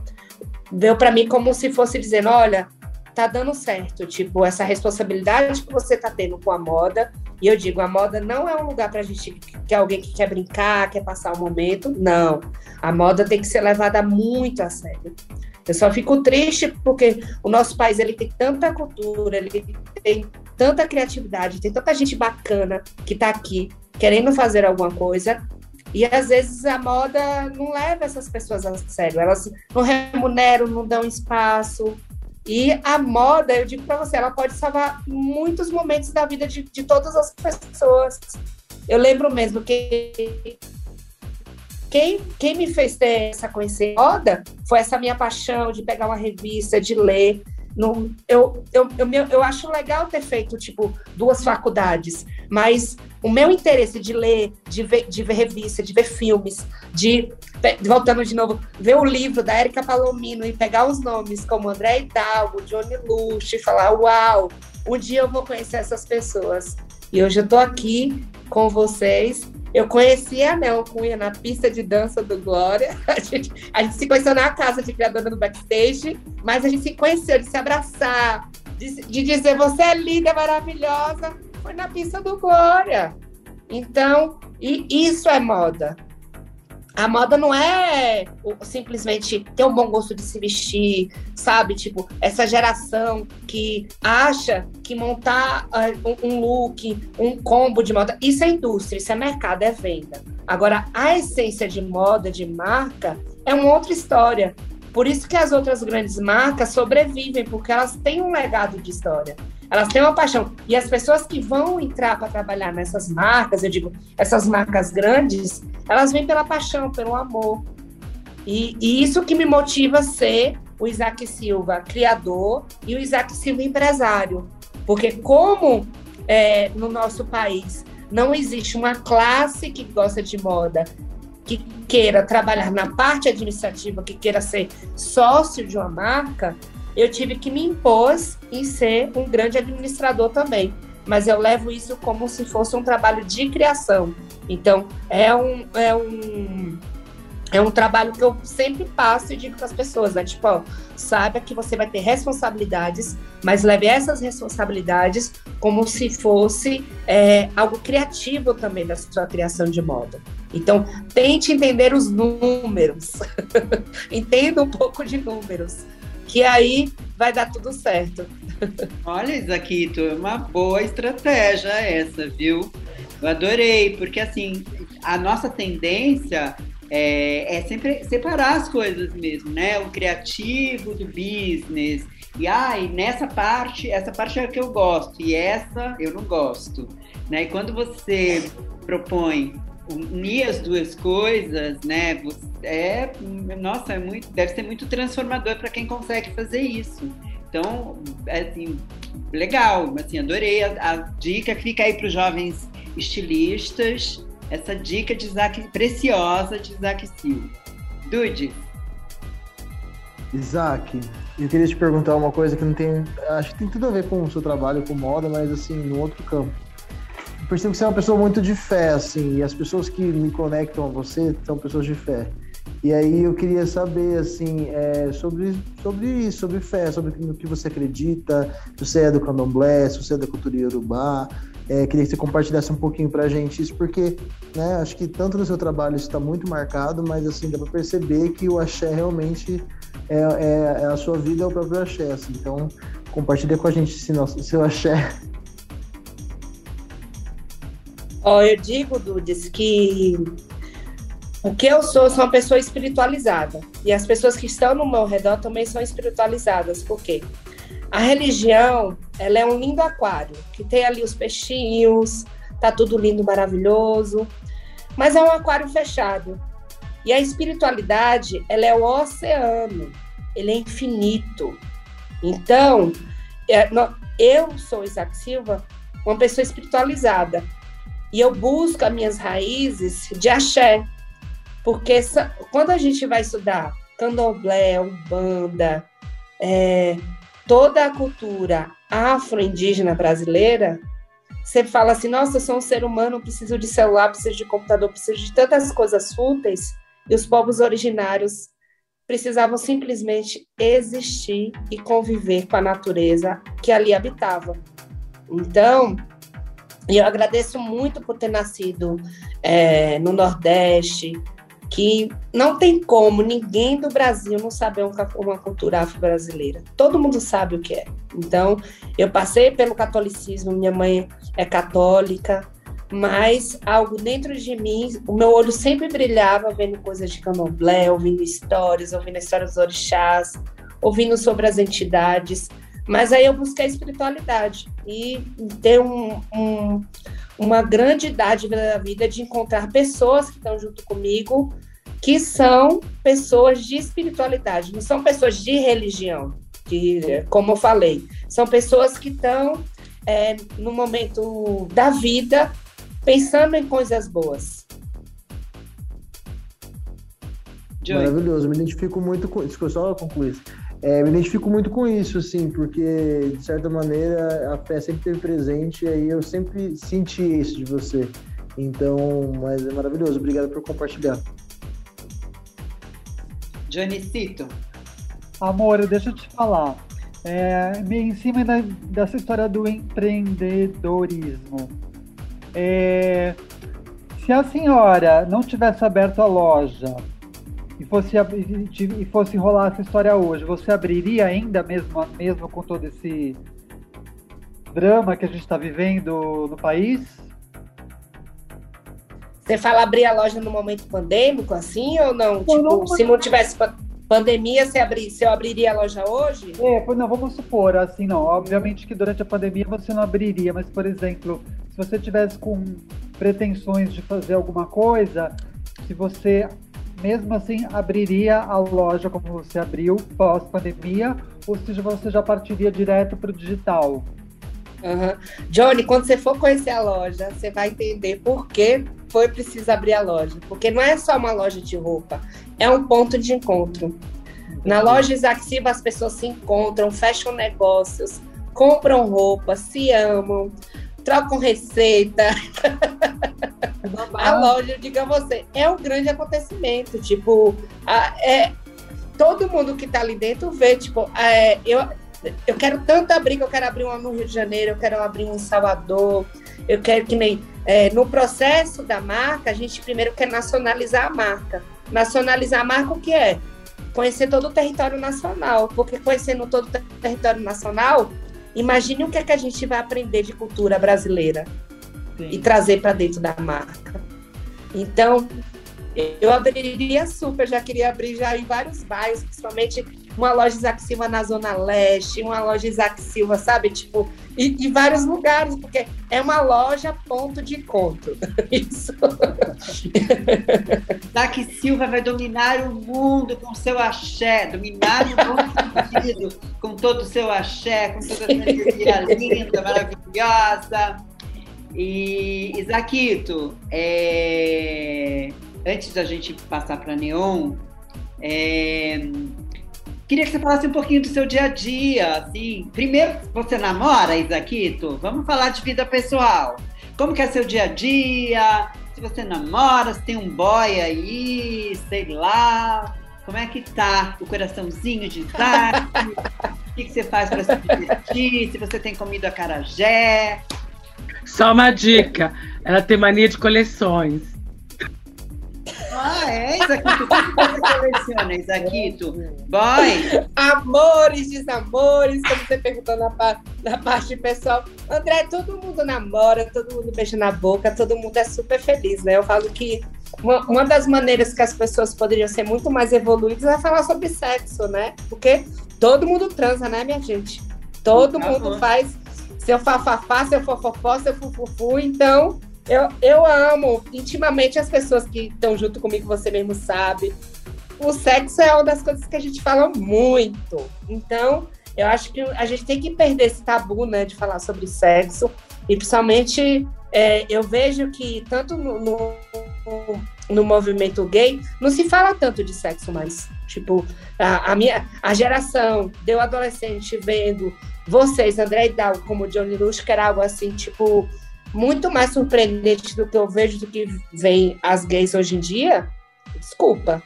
deu para mim como se fosse dizendo, olha, tá dando certo, tipo, essa responsabilidade que você tá tendo com a moda, e eu digo, a moda não é um lugar pra gente, que é alguém que quer brincar, quer passar o um momento, não. A moda tem que ser levada muito a sério. Eu só fico triste porque o nosso país ele tem tanta cultura, ele tem tanta criatividade, tem tanta gente bacana que está aqui querendo fazer alguma coisa. E às vezes a moda não leva essas pessoas a sério, elas não remuneram, não dão espaço. E a moda, eu digo para você, ela pode salvar muitos momentos da vida de, de todas as pessoas. Eu lembro mesmo que quem, quem me fez ter essa conhecer moda foi essa minha paixão de pegar uma revista, de ler. No, eu, eu, eu, eu acho legal ter feito, tipo, duas faculdades, mas o meu interesse de ler, de ver, de ver revista, de ver filmes, de, voltando de novo, ver o livro da Érica Palomino e pegar os nomes como André Hidalgo, Johnny Lush e falar, uau, um dia eu vou conhecer essas pessoas. E hoje eu tô aqui com vocês eu conheci a Nel Cunha na pista de dança do Glória. A gente, a gente se conheceu na casa de criadora no backstage, mas a gente se conheceu de se abraçar, de, de dizer você é linda, maravilhosa. Foi na pista do Glória. Então, e isso é moda. A moda não é simplesmente ter um bom gosto de se vestir, sabe? Tipo, essa geração que acha que montar uh, um look, um combo de moda, isso é indústria, isso é mercado, é venda. Agora, a essência de moda, de marca, é uma outra história. Por isso que as outras grandes marcas sobrevivem, porque elas têm um legado de história. Elas têm uma paixão. E as pessoas que vão entrar para trabalhar nessas marcas, eu digo, essas marcas grandes, elas vêm pela paixão, pelo amor. E, e isso que me motiva a ser o Isaac Silva criador e o Isaac Silva empresário. Porque como é, no nosso país não existe uma classe que gosta de moda, que queira trabalhar na parte administrativa, que queira ser sócio de uma marca, eu tive que me impor em ser um grande administrador também. Mas eu levo isso como se fosse um trabalho de criação. Então, é um, é um, é um trabalho que eu sempre passo e digo para as pessoas, né? Tipo, ó, saiba que você vai ter responsabilidades, mas leve essas responsabilidades como se fosse é, algo criativo também da sua criação de moda. Então, tente entender os números. Entenda um pouco de números que aí vai dar tudo certo. Olha, Isaquito, é uma boa estratégia essa, viu? Eu adorei, porque assim, a nossa tendência é, é, sempre separar as coisas mesmo, né? O criativo do business. E ai, ah, nessa parte, essa parte é a que eu gosto, e essa eu não gosto. Né? E quando você propõe unir as duas coisas, né? É, nossa, é muito, deve ser muito transformador para quem consegue fazer isso. Então, assim, legal, assim, adorei a, a dica. Fica aí para os jovens estilistas, essa dica de Isaac, preciosa de Isaac Silva. Dude. Isaac, eu queria te perguntar uma coisa que não tem. Acho que tem tudo a ver com o seu trabalho, com moda, mas assim, no outro campo. Percebo que você é uma pessoa muito de fé, assim, e as pessoas que me conectam a você são pessoas de fé. E aí eu queria saber, assim, é, sobre, sobre isso, sobre fé, sobre o que você acredita, se você é do candomblé, se você é da cultura iorubá. É, queria que você compartilhasse um pouquinho pra gente isso, porque né, acho que tanto no seu trabalho isso está muito marcado, mas assim, dá para perceber que o axé realmente é, é, é, a sua vida, é o próprio axé. Assim. Então, compartilha com a gente esse nosso, seu axé. Ó, eu digo, Dudes, que o que eu sou, sou uma pessoa espiritualizada. E as pessoas que estão no meu redor também são espiritualizadas. Por quê? A religião, ela é um lindo aquário, que tem ali os peixinhos, tá tudo lindo, maravilhoso, mas é um aquário fechado. E a espiritualidade, ela é o oceano, ele é infinito. Então, é, eu sou Isaac Silva, uma pessoa espiritualizada, e eu busco as minhas raízes de axé, porque quando a gente vai estudar candomblé, umbanda, é, toda a cultura afro-indígena brasileira, você fala assim, nossa, eu sou um ser humano, preciso de celular, preciso de computador, preciso de tantas coisas fúteis, e os povos originários precisavam simplesmente existir e conviver com a natureza que ali habitava. Então, eu agradeço muito por ter nascido é, no Nordeste, que não tem como ninguém do Brasil não saber uma cultura afro-brasileira. Todo mundo sabe o que é. Então, eu passei pelo catolicismo, minha mãe é católica, mas algo dentro de mim, o meu olho sempre brilhava vendo coisas de candomblé, ouvindo histórias, ouvindo histórias dos orixás, ouvindo sobre as entidades. Mas aí eu busquei espiritualidade e ter um, um, uma grande dádiva da vida de encontrar pessoas que estão junto comigo, que são pessoas de espiritualidade, não são pessoas de religião, que, como eu falei, são pessoas que estão é, no momento da vida pensando em coisas boas. Maravilhoso, me identifico muito com isso. Só concluir. É, me identifico muito com isso, assim, porque, de certa maneira, a fé sempre esteve presente e aí eu sempre senti isso de você. Então, mas é maravilhoso. Obrigado por compartilhar. Johnny Cito. Amor, deixa eu te falar. É, em cima da, dessa história do empreendedorismo. É, se a senhora não tivesse aberto a loja e fosse, e fosse rolar essa história hoje, você abriria ainda mesmo, mesmo com todo esse drama que a gente está vivendo no país? Você fala abrir a loja no momento pandêmico, assim, ou não? tipo, não, se não tivesse pandemia, você, abri, você abriria a loja hoje? É, não, vamos supor, assim, não. Obviamente que durante a pandemia você não abriria, mas, por exemplo, se você tivesse com pretensões de fazer alguma coisa, se você mesmo assim abriria a loja como você abriu pós-pandemia, ou seja, você já partiria direto para o digital? Uhum. Johnny, quando você for conhecer a loja, você vai entender por que foi preciso abrir a loja. Porque não é só uma loja de roupa, é um ponto de encontro. Na loja Isaac Silva, as pessoas se encontram, fecham negócios, compram roupa, se amam, trocam receita. a loja, diga você, é um grande acontecimento. Tipo, a, é, todo mundo que está ali dentro vê, tipo, é, eu, eu quero tanto abrir que eu quero abrir uma no Rio de Janeiro, eu quero abrir um em Salvador, eu quero que nem. É, no processo da marca, a gente primeiro quer nacionalizar a marca. Nacionalizar a marca o que é? Conhecer todo o território nacional, porque conhecendo todo o território nacional, imagine o que é que a gente vai aprender de cultura brasileira Sim. e trazer para dentro da marca. Então, eu abriria super, já queria abrir já em vários bairros, principalmente uma loja Isaac Silva na Zona Leste, uma loja Isaac Silva, sabe? Tipo, e, e vários lugares, porque é uma loja ponto de encontro. Isso. Isaac Silva vai dominar o mundo com seu axé, dominar o bom sentido, com todo o seu axé, com toda essa energia linda, maravilhosa. E, Isaquito, é... antes da gente passar para Neon, é... queria que você falasse um pouquinho do seu dia a dia. Assim. Primeiro, você namora, Isaquito? Vamos falar de vida pessoal. Como que é seu dia a dia? Se você namora, se tem um boy aí, sei lá. Como é que tá o coraçãozinho de Isaac? o que, que você faz para se divertir? Se você tem comido acarajé? Só uma dica: ela tem mania de coleções. Ah, é, Isaquito? O que você coleciona, Isaquito? Boy? Amores, desamores, como você perguntou na, na parte pessoal. André, todo mundo namora, todo mundo beija na boca, todo mundo é super feliz, né? Eu falo que uma, uma das maneiras que as pessoas poderiam ser muito mais evoluídas é falar sobre sexo, né? Porque todo mundo transa, né, minha gente? Todo mundo faz seu fafafá, seu fofofó, seu fufufu. Então, eu, eu amo intimamente as pessoas que estão junto comigo, você mesmo sabe. O sexo é uma das coisas que a gente fala muito. Então, eu acho que a gente tem que perder esse tabu, né, de falar sobre sexo. E principalmente, é, eu vejo que tanto no, no, no movimento gay, não se fala tanto de sexo mais. Tipo, a, a minha a geração deu adolescente vendo vocês, André Dal, como Johnny Lush, que era algo assim, tipo, muito mais surpreendente do que eu vejo do que vem as gays hoje em dia. Desculpa.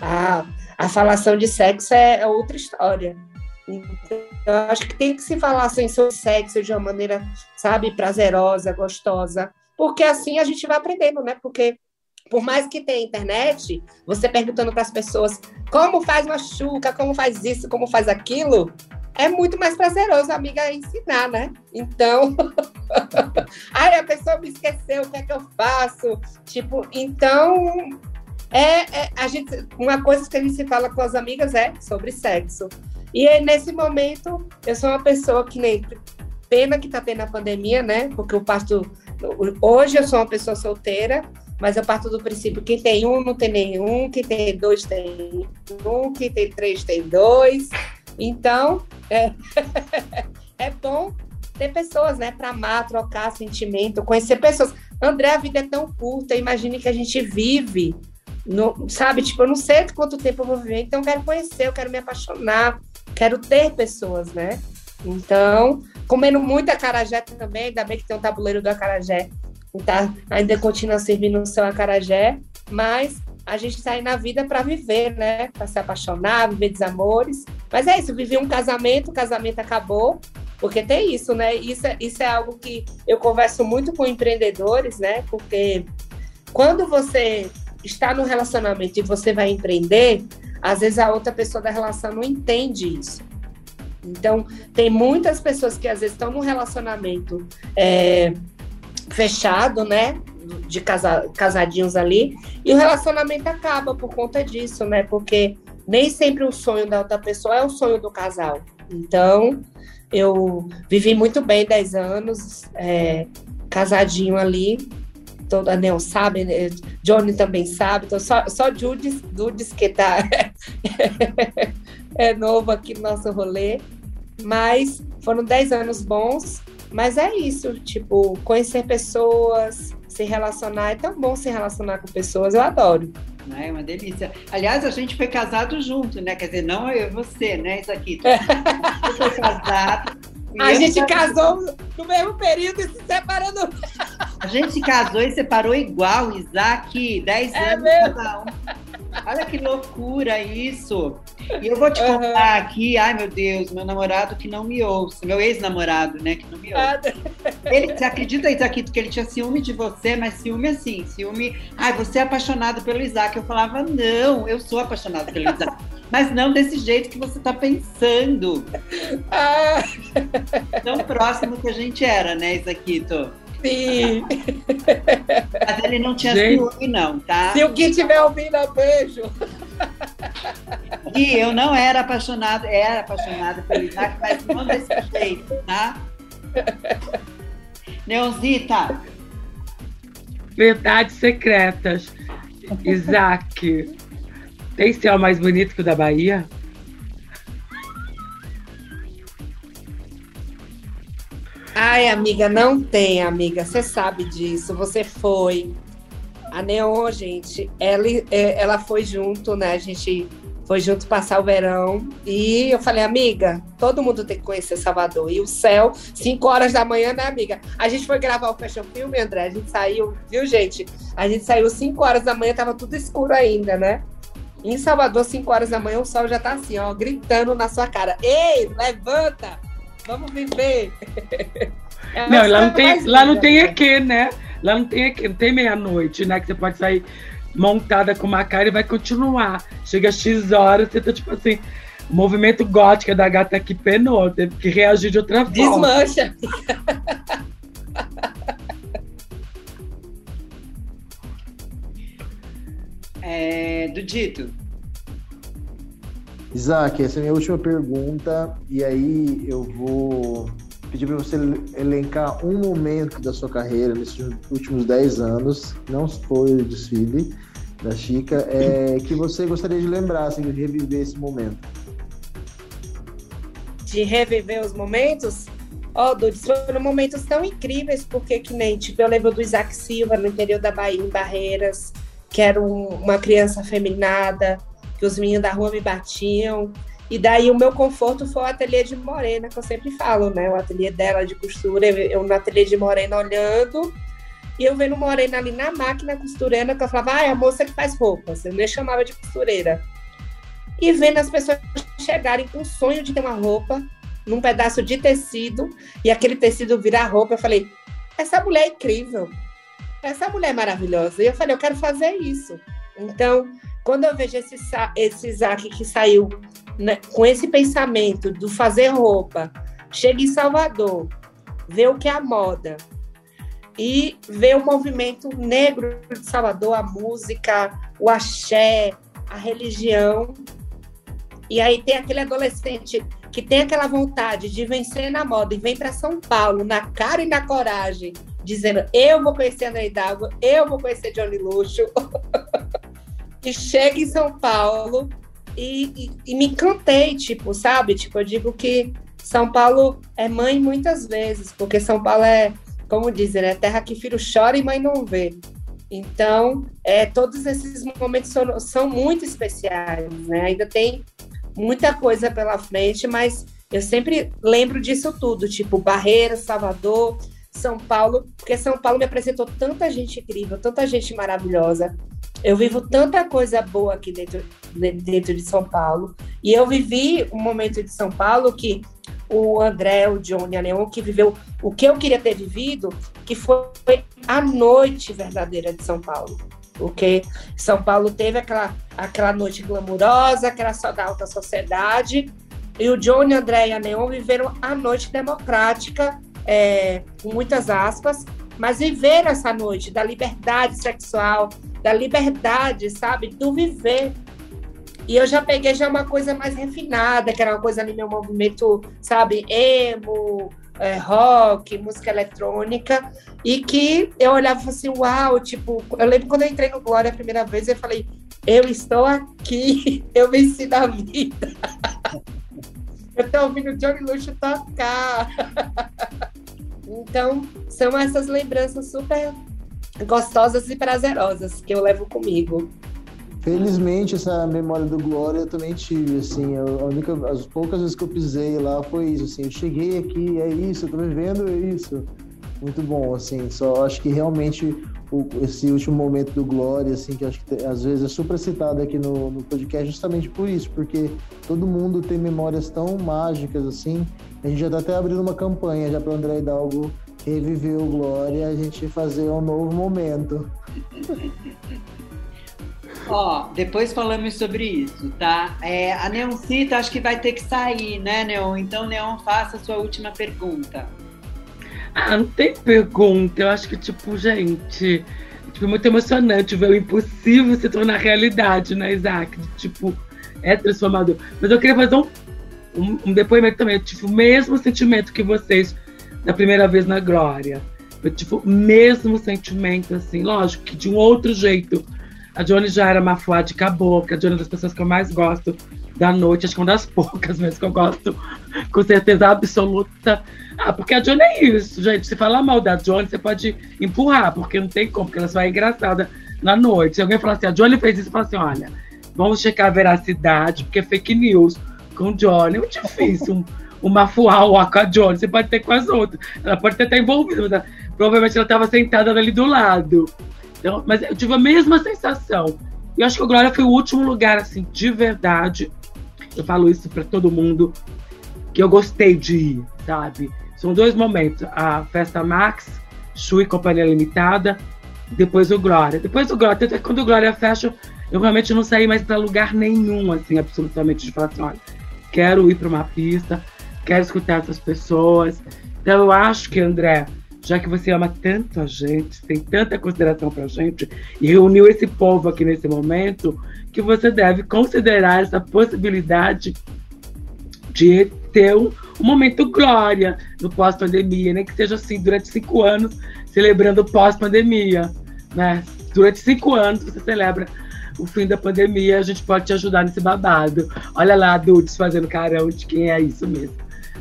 A, a falação de sexo é, é outra história. Então, eu acho que tem que se falar assim, sobre sexo de uma maneira, sabe, prazerosa, gostosa. Porque assim a gente vai aprendendo, né? Porque por mais que tenha internet, você perguntando para as pessoas como faz uma chuca, como faz isso, como faz aquilo, é muito mais prazeroso amiga ensinar, né? Então, ai, a pessoa me esqueceu, o que é que eu faço? Tipo, então, é, é, a gente, uma coisa que a gente se fala com as amigas é sobre sexo. E aí, nesse momento, eu sou uma pessoa que nem pena que tá tendo a pandemia, né? Porque eu parto hoje eu sou uma pessoa solteira, mas eu parto do princípio que quem tem um não tem nenhum, quem tem dois tem um, quem tem três tem dois. Então, é, é bom ter pessoas, né, para amar, trocar sentimento, conhecer pessoas. André, a vida é tão curta, imagine que a gente vive, no, sabe? Tipo, eu não sei quanto tempo eu vou viver, então eu quero conhecer, eu quero me apaixonar, quero ter pessoas, né? Então, comendo muita acarajé também, ainda bem que tem um tabuleiro do acarajé, tá? ainda continua servindo o seu acarajé, mas a gente está aí na vida para viver, né? Para se apaixonar, viver desamores. Mas é isso, vivi um casamento, o casamento acabou, porque tem isso, né? Isso, é- isso é algo que eu converso muito com empreendedores, né? Porque quando você está no relacionamento e você vai empreender, às vezes a outra pessoa da relação não entende isso. Então, tem muitas pessoas que às vezes estão num relacionamento é, fechado, né? De casa, casadinhos ali, e o relacionamento acaba por conta disso, né? Porque nem sempre o sonho da outra pessoa é o sonho do casal. Então, eu vivi muito bem 10 anos, é, casadinho ali. Toda a Nel sabe, né? Johnny também sabe, então só, só Judis, Judis que tá é novo aqui no nosso rolê. Mas foram 10 anos bons. Mas é isso, tipo, conhecer pessoas, se relacionar. É tão bom se relacionar com pessoas, eu adoro. É uma delícia. Aliás, a gente foi casado junto, né? Quer dizer, não eu e você, né, isso aqui. Você foi casado. A eu gente também. casou no mesmo período e se separando. A gente se casou e separou igual, Isaac, 10 É anos mesmo? cada um. Olha que loucura isso. E eu vou te contar aqui, ai meu Deus, meu namorado que não me ouça, meu ex-namorado, né, que não me ouça. Ele, você acredita, Isaquito, que ele tinha ciúme de você, mas ciúme assim, ciúme. Ai, você é apaixonado pelo Isaac. Eu falava, não, eu sou apaixonado pelo Isaac. Mas não desse jeito que você tá pensando. Ah, Tão próximo que a gente era, né, Isaquito? Sim. Mas ele não tinha Gente. ciúme, não, tá? Se o que estiver ouvindo, beijo. E eu não era apaixonada, era apaixonada pelo Isaac, mas não desse jeito, tá? Neonzita. Verdades secretas. Isaac, tem céu mais bonito que o da Bahia? Ai, amiga, não tem, amiga. Você sabe disso. Você foi. A Neon, gente, ela, é, ela foi junto, né? A gente foi junto passar o verão. E eu falei, amiga, todo mundo tem que conhecer Salvador. E o céu, 5 horas da manhã, né, amiga? A gente foi gravar o Fashion Film, André. A gente saiu, viu, gente? A gente saiu 5 horas da manhã, tava tudo escuro ainda, né? Em Salvador, 5 horas da manhã, o sol já tá assim, ó, gritando na sua cara. Ei, levanta! Vamos viver! É não, lá não tem, lá não tem EQ, né? Lá não tem EQ, não tem meia-noite, né? Que você pode sair montada com uma cara e vai continuar. Chega a X horas, você tá tipo assim. O movimento gótico da gata que penou, teve que reagir de outra forma. Desmancha! é, do dito. Isaac, essa é a minha última pergunta, e aí eu vou pedir para você elencar um momento da sua carreira nesses últimos 10 anos, não foi o desfile da Chica, é, que você gostaria de lembrar, assim, de reviver esse momento. De reviver os momentos? Ó, oh, Dudes, foram momentos tão incríveis, porque que nem, tipo, eu lembro do Isaac Silva no interior da Bahia, em Barreiras, que era um, uma criança feminada, que os meninos da rua me batiam, e daí o meu conforto foi o ateliê de Morena, que eu sempre falo, né? O ateliê dela de costura, eu no ateliê de Morena olhando, e eu vendo Morena ali na máquina costureira, que eu falava, ah, é a moça que faz roupas, eu nem chamava de costureira. E vendo as pessoas chegarem com o sonho de ter uma roupa, num pedaço de tecido, e aquele tecido virar roupa, eu falei, essa mulher é incrível, essa mulher é maravilhosa. E eu falei, eu quero fazer isso. Então, quando eu vejo esse, esse Isaac que saiu né, com esse pensamento do fazer roupa, chega em Salvador, vê o que é a moda e vê o movimento negro de Salvador, a música, o axé, a religião. E aí tem aquele adolescente que tem aquela vontade de vencer na moda e vem para São Paulo na cara e na coragem, dizendo: Eu vou conhecer André Hidalgo, eu vou conhecer Johnny Luxo. e chega em São Paulo e, e, e, me encantei, tipo, sabe? Tipo, eu digo que São Paulo é mãe muitas vezes, porque São Paulo é, como dizem, né? Terra que filho chora e mãe não vê. Então, é, todos esses momentos são, são muito especiais, né? Ainda tem muita coisa pela frente, mas eu sempre lembro disso tudo, tipo Barreira, Salvador, São Paulo, porque São Paulo me apresentou tanta gente incrível, tanta gente maravilhosa, eu vivo tanta coisa boa aqui dentro, dentro de São Paulo. E eu vivi um momento de São Paulo que o André, o Johnny, a Leon, que viveu o que eu queria ter vivido, que foi a noite verdadeira de São Paulo. Porque São Paulo teve aquela, aquela noite glamurosa, aquela só da alta sociedade, e o Johnny, André e a Neon viveram a noite democrática, é, com muitas aspas, mas viveram essa noite da liberdade sexual, da liberdade, sabe, do viver. E eu já peguei já uma coisa mais refinada, que era uma coisa ali meu movimento, sabe, emo, é, rock, música eletrônica, e que eu olhava assim, uau, tipo, eu lembro quando eu entrei no Glória a primeira vez, eu falei, eu estou aqui, eu venci da vida. eu estou ouvindo Johnny Luxo tocar. então, são essas lembranças super gostosas e prazerosas que eu levo comigo. Felizmente, essa memória do Glória eu também tive, assim, a única, as poucas vezes que eu pisei lá foi isso, assim, eu cheguei aqui, é isso, eu tô vivendo é isso. Muito bom, assim, só acho que realmente o, esse último momento do Glória, assim, que acho que às vezes é super citado aqui no, no podcast justamente por isso, porque todo mundo tem memórias tão mágicas, assim, a gente já tá até abrindo uma campanha já para André Hidalgo reviver o Glória, a gente fazer um novo momento. Ó, depois falamos sobre isso, tá? É, a Neoncita acho que vai ter que sair, né, Neon? Então, Neon, faça a sua última pergunta. Ah, não tem pergunta. Eu acho que, tipo, gente, tipo, muito emocionante ver o impossível se tornar realidade, né, Isaac? Tipo, é transformador. Mas eu queria fazer um, um, um depoimento também. Eu tive o mesmo sentimento que vocês da primeira vez na Glória. Eu tive o mesmo sentimento, assim, lógico que de um outro jeito. A Johnny já era mafuá de cabocla, a Johnny é das pessoas que eu mais gosto da noite, acho que é uma das poucas mesmo que eu gosto, com certeza absoluta. Ah, porque a Johnny é isso, gente. Se falar mal da Johnny, você pode empurrar, porque não tem como, porque ela só é engraçada na noite. Se alguém falar assim, a Johnny fez isso, fala assim: olha, vamos checar a veracidade, porque é fake news com Johnny. É muito difícil um, uma fual com a Johnny, você pode ter com as outras. Ela pode ter até envolvida, mas ela, provavelmente ela estava sentada ali do lado. Então, mas eu tive a mesma sensação. E acho que o Glória foi o último lugar, assim, de verdade. Eu falo isso para todo mundo, que eu gostei de ir, sabe? São dois momentos. A Festa Max, Shui Companhia Limitada, depois o Glória. Depois o Glória, até quando o Glória fecha, eu realmente não saí mais para lugar nenhum, assim, absolutamente, de falar assim, olha, quero ir para uma pista, quero escutar essas pessoas. Então eu acho que, André, já que você ama tanto a gente, tem tanta consideração para a gente, e reuniu esse povo aqui nesse momento, que você deve considerar essa possibilidade de ter um, um momento glória no pós-pandemia, né? que seja assim, durante cinco anos, celebrando pós-pandemia. Né? Durante cinco anos você celebra o fim da pandemia, a gente pode te ajudar nesse babado. Olha lá, Dudes fazendo carão de quem é isso mesmo.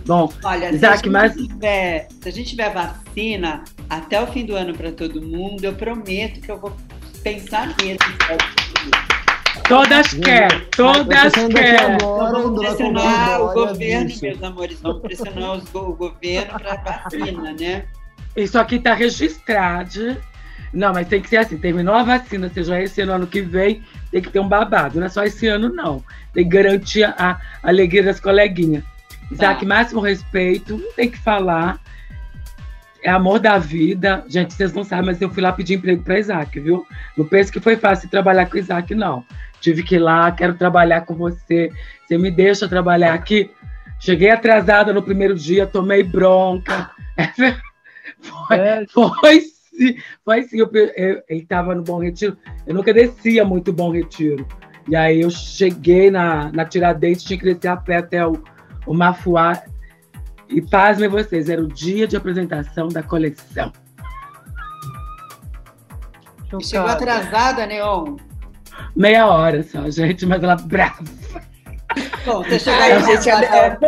Bom, Olha, Isaac, se, a mas... tiver, se a gente tiver vacina até o fim do ano para todo mundo, eu prometo que eu vou pensar mesmo. Todas quer, todas quer. Vamos pressionar o governo, disso. meus amores, vamos pressionar os, o governo para vacina, né? Isso aqui está registrado. Não, mas tem que ser assim, terminou a vacina, seja esse ano, ano que vem, tem que ter um babado. Não é só esse ano, não. Tem que garantir a alegria das coleguinhas. Isaac, tá. máximo respeito, não tem que falar. É amor da vida. Gente, vocês não sabem, mas eu fui lá pedir emprego para Isaac, viu? Não penso que foi fácil trabalhar com Isaac, não. Tive que ir lá, quero trabalhar com você. Você me deixa trabalhar aqui. Cheguei atrasada no primeiro dia, tomei bronca. foi, é. foi sim, foi sim. Eu, eu, ele estava no Bom Retiro. Eu nunca descia muito Bom Retiro. E aí eu cheguei na, na Tiradentes, tinha que descer a pé até o, o Mafuá. E pasmem vocês, era o dia de apresentação da coleção. E chegou atrasada, Neon? Meia hora só, gente, mas ela brava. Bom, você chegou, Ai, gente, atrasada.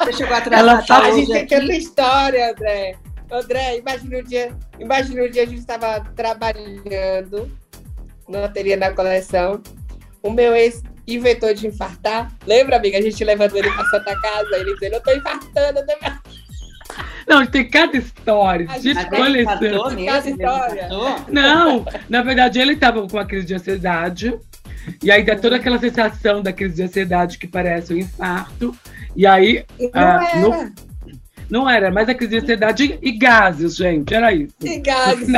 você chegou atrasada. Ela fala, a gente tem tanta história, André. André, imagina o dia, imagina o dia a gente estava trabalhando no ateliê da coleção. O meu ex inventou de infartar. Lembra, amiga? A gente levando ele para Santa Casa, ele dizendo, eu tô infartando. Eu tô... Não, tem cada história. A gente coleção. Cada história. Não, na verdade, ele estava com uma crise de ansiedade. E aí dá toda aquela sensação da crise de ansiedade que parece um infarto. E aí. E não ah, era. No... Não era, mas a crise de ansiedade e gases, gente. Era isso. E gases.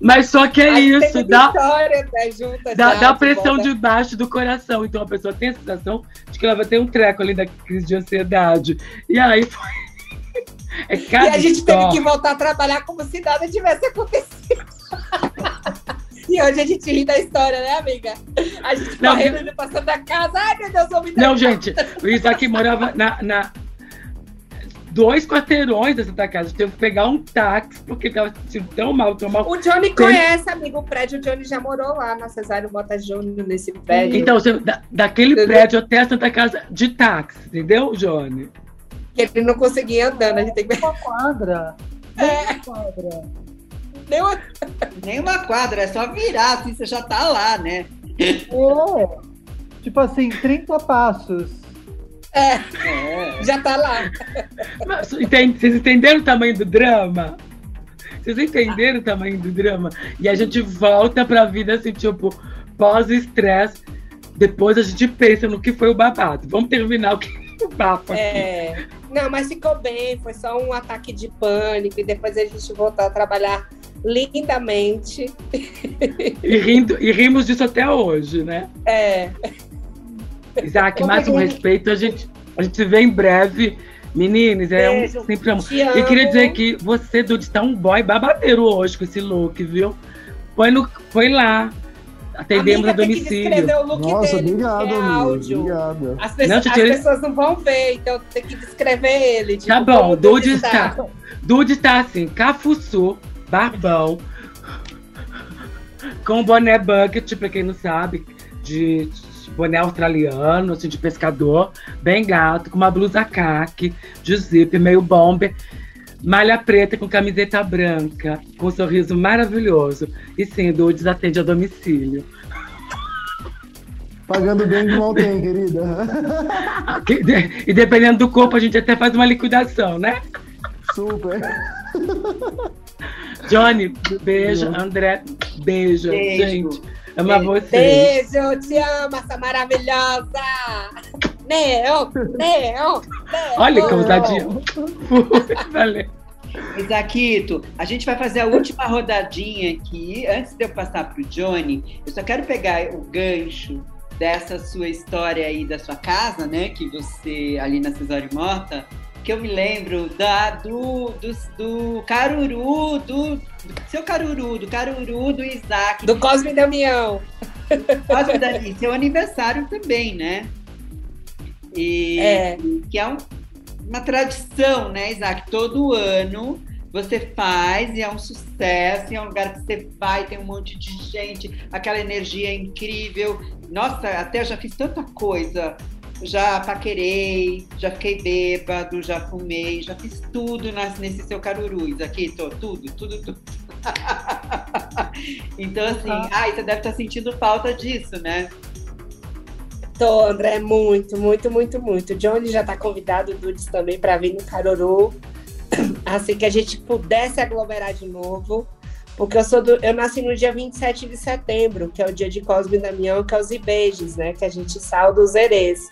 Mas só que é Aí isso, dá, história, né, junta, dá, dá pressão volta. debaixo do coração. Então a pessoa tem a sensação de que ela vai ter um treco ali da crise de ansiedade. E aí foi. É e a gente história. teve que voltar a trabalhar como se nada tivesse acontecido. E hoje a gente ri da história, né, amiga? A gente não, correndo, passando da casa. Ai, meu Deus, eu me Não, gente, o Isaac morava na, na, dois quarteirões dessa Santa Casa. Teve que pegar um táxi, porque tava se sentindo tão mal, tão mal. O Johnny Tem... conhece, amigo, o prédio. O Johnny já morou lá na Cesário Mota Júnior, nesse prédio. Então, você, da, daquele entendeu? prédio até a Santa Casa de táxi, entendeu, Johnny? Que ele não conseguia andando, a gente tem que... Uma quadra. É. Uma quadra. Nem uma... Nem uma quadra, é só virar, assim, você já tá lá, né? É. Tipo assim, 30 passos. É, é. já tá lá. Mas, entende, vocês entenderam o tamanho do drama? Vocês entenderam o tamanho do drama? E a gente volta pra vida assim, tipo, pós-estresse. Depois a gente pensa no que foi o babado. Vamos terminar o que o papo aqui. É. Não, mas ficou bem, foi só um ataque de pânico e depois a gente voltou a trabalhar lindamente. E, rindo, e rimos disso até hoje, né? É. Isaac, máximo respeito. A gente, a gente se vê em breve. Meninas, é um sempre amo. E queria dizer que você, Dudu, está um boy babadeiro hoje com esse look, viu? Põe, no, põe lá. atendemos Amiga, a tem que domicílio. descrever o look Nossa, dele, obrigado, que é áudio. Obrigado. As, pessoas, Não, as ele- pessoas não vão ver, então tem que descrever ele. Tipo, Tá bom, Dude ele está. Dude tá assim, cafuçu, barbão, com boné bucket, pra quem não sabe, de boné australiano, assim, de pescador, bem gato, com uma blusa caque, de zip, meio bomber, malha preta com camiseta branca, com um sorriso maravilhoso. E sim, Dudes atende a domicílio. Pagando bem de mal tem, querida. E dependendo do corpo, a gente até faz uma liquidação, né? Super. Johnny, beijo. André, beijo. Beijo. Gente, amo vocês. Beijo, te amo, essa maravilhosa! Neo, Neo, Neo. Olha que ousadia. Valeu. Isaquito, a gente vai fazer a última rodadinha aqui. Antes de eu passar para o Johnny, eu só quero pegar o gancho dessa sua história aí da sua casa, né? Que você, ali na Cesário Mota, que eu me lembro da, do, do, do caruru, do, do seu caruru, do caruru do Isaac. Do Cosme Damião. Cosme Dani, seu aniversário também, né? E É. que é um- uma tradição, né, Isaac? Todo ano você faz e é um sucesso, e é um lugar que você vai, tem um monte de gente, aquela energia incrível. Nossa, até eu já fiz tanta coisa. Já paquerei, já fiquei bêbado, já fumei, já fiz tudo nesse seu caruru, Isaquito, tudo, tudo, tudo. então, assim, Ah. ai, você deve estar sentindo falta disso, né? Tô, André, muito, muito, muito, muito. Johnny já tá convidado, o Dudes também, para vir no Caruru. Assim que a gente pudesse aglomerar de novo. Porque eu sou do, eu nasci no dia 27 de setembro, que é o dia de Cosme e Damião, que é os Ibejes, né? Que a gente salda os erês.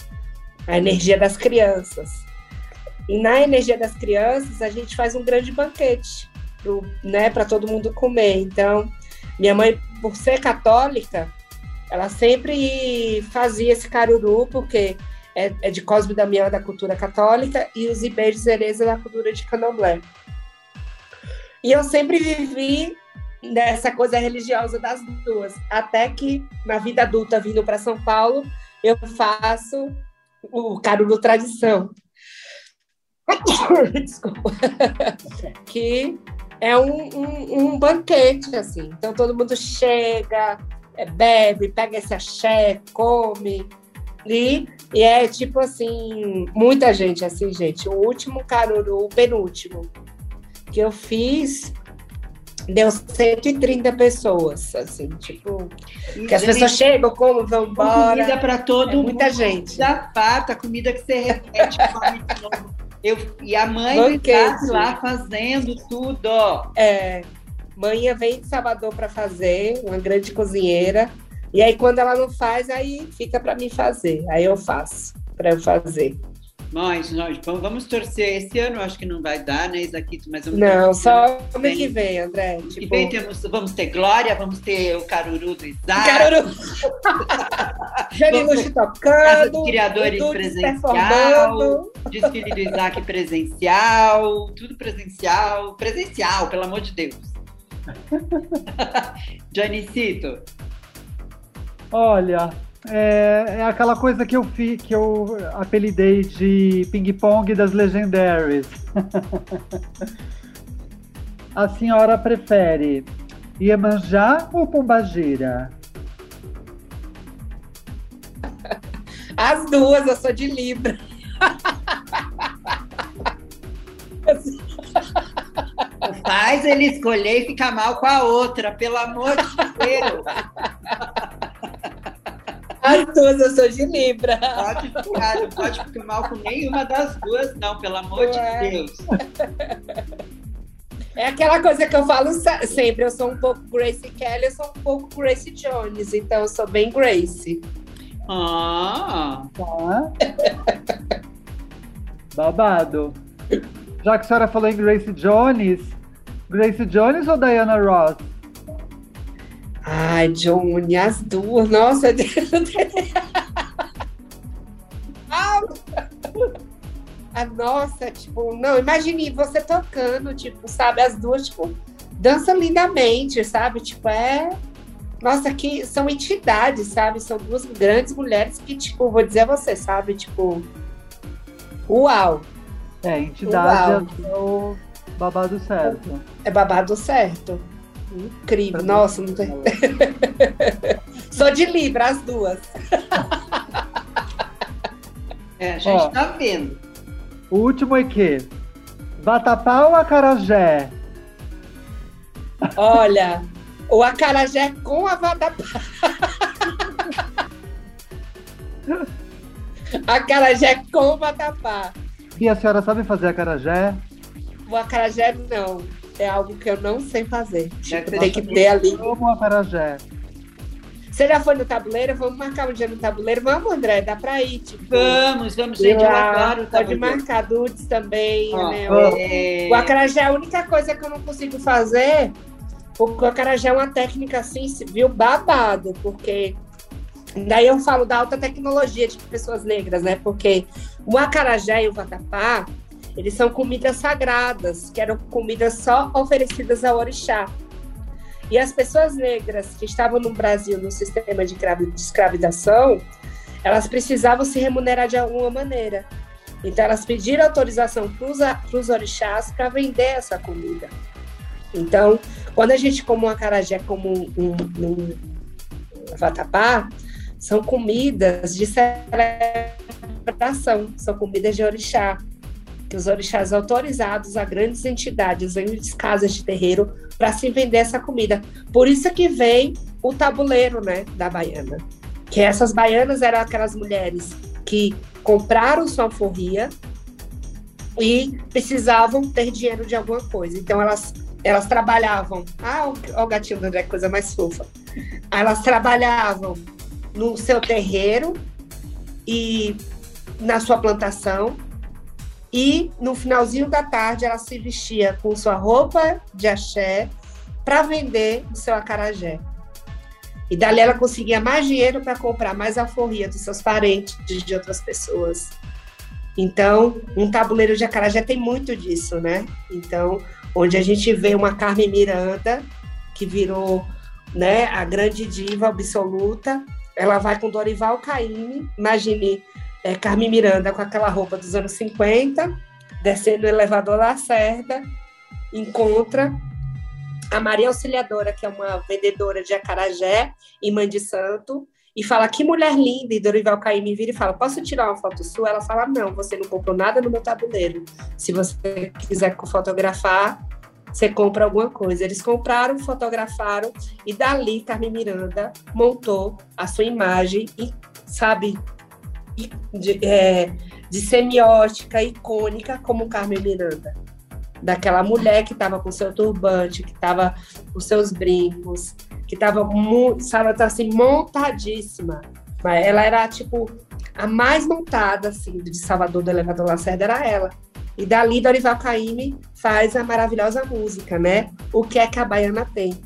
A energia das crianças. E na energia das crianças, a gente faz um grande banquete, né, para todo mundo comer. Então, minha mãe, por ser católica, ela sempre fazia esse caruru, porque é, é de Cosme Damião da cultura católica e os Ibejes Ereza é da cultura de candomblé. E eu sempre vivi nessa coisa religiosa das duas, até que na vida adulta, vindo para São Paulo, eu faço o caruru tradição. Desculpa. que é um, um, um banquete, assim. Então todo mundo chega, é, bebe, pega esse axé, come. E, e é tipo assim, muita gente, assim, gente. O último caruru, o penúltimo, que eu fiz, deu 130 pessoas, assim, tipo. Que as pessoas chegam, como, vão Com comida embora. para todo É mundo. muita gente. Da farta, comida que você repete, come de novo. Eu, e a mãe está lá fazendo tudo. É, manhã vem de Salvador para fazer, uma grande cozinheira. E aí, quando ela não faz, aí fica para mim fazer. Aí eu faço, para eu fazer. Nós, nós vamos, vamos torcer. Esse ano acho que não vai dar, né, Isaquito? Mas vamos Não, só ano Bem. que vem, André. E Tipo, bem, temos, vamos ter Glória, vamos ter o Caruru do Isaac, Caruru. Jane Vamos Luxo Casa tocando. Criadores o presencial, desfile do Isaac presencial, tudo presencial, presencial, pelo amor de Deus. Janicito, Olha, é, é aquela coisa que eu fi, que eu apelidei de ping-pong das Legendaries. A senhora prefere Iemanjá ou Pombagira? As duas, eu sou de Libra. faz ele escolher e ficar mal com a outra, pelo amor de Deus. As duas, eu sou de Libra. Pode ficar, não pode ficar mal com nenhuma das duas, não, pelo amor Ué. de Deus. É aquela coisa que eu falo se- sempre. Eu sou um pouco Grace Kelly, eu sou um pouco Grace Jones. Então, eu sou bem Grace. Ah, Tá? Babado. Já que a senhora falou em Grace Jones, Grace Jones ou Diana Ross? Ai, Johnny, as duas. Nossa, Ah, ah, nossa, tipo, não, imagine você tocando, tipo, sabe, as duas, tipo, dançam lindamente, sabe? Tipo, é. nossa, que são entidades, sabe? São duas grandes mulheres que, tipo, vou dizer a você, sabe? Tipo, uau. É, entidade uau. é o babado certo. É babado certo. Incrível. Nossa, não tem. Sou de Libra, as duas. É, a gente Ó, tá vendo. O último é que? Vatapá ou acarajé? Olha, o acarajé com a vatapá. acarajé com vatapá. E a senhora sabe fazer acarajé? O acarajé não. É algo que eu não sei fazer. Tipo, tem que ter ali. Como acarajé. Você já foi no tabuleiro? Vamos marcar um dia no tabuleiro? Vamos, André, dá pra ir. Tipo, vamos, vamos, gente. Eu adoro o Pode marcar Dudes também. Oh, né? O acarajé, a única coisa que eu não consigo fazer, porque o acarajé é uma técnica assim, viu, babado, porque Daí eu falo da alta tecnologia de pessoas negras, né? Porque o acarajé e o vatapá, eles são comidas sagradas, que eram comidas só oferecidas ao orixá. E as pessoas negras que estavam no Brasil no sistema de escravização, elas precisavam se remunerar de alguma maneira. Então, elas pediram autorização para os orixás para vender essa comida. Então, quando a gente come um acarajé como um, um, um vatapá, são comidas de celebração, são comidas de orixá, os orixás autorizados a grandes entidades, grandes casas de terreiro, para se vender essa comida. Por isso que vem o tabuleiro, né, da baiana. Que essas baianas eram aquelas mulheres que compraram sua alforria e precisavam ter dinheiro de alguma coisa. Então elas elas trabalhavam. Ah, o, o gatinho do André, coisa mais fofa. Elas trabalhavam no seu terreiro e na sua plantação e no finalzinho da tarde ela se vestia com sua roupa de axé para vender o seu acarajé. E dali ela conseguia mais dinheiro para comprar mais alforria dos seus parentes, de outras pessoas. Então, um tabuleiro de acarajé tem muito disso, né? Então, onde a gente vê uma Carmen Miranda, que virou né, a grande diva absoluta, ela vai com Dorival Caymmi, imagine é, Carmen Miranda com aquela roupa dos anos 50, descendo o elevador Lacerda, encontra a Maria Auxiliadora, que é uma vendedora de acarajé em Mãe de Santo, e fala, que mulher linda, e Dorival Caymmi vira e fala, posso tirar uma foto sua? Ela fala, não, você não comprou nada no meu tabuleiro. Se você quiser fotografar, você compra alguma coisa. Eles compraram, fotografaram, e dali Carmen Miranda montou a sua imagem, e, sabe, de, é, de semiótica icônica como Carmen Miranda. Daquela mulher que estava com seu turbante, que estava com seus brincos, que estava muito, assim, montadíssima. Ela era, tipo, a mais montada, assim, de Salvador do Elevador Lacerda era ela. E dali, Dorival Caymmi faz a maravilhosa música, né? O que é que a baiana tem.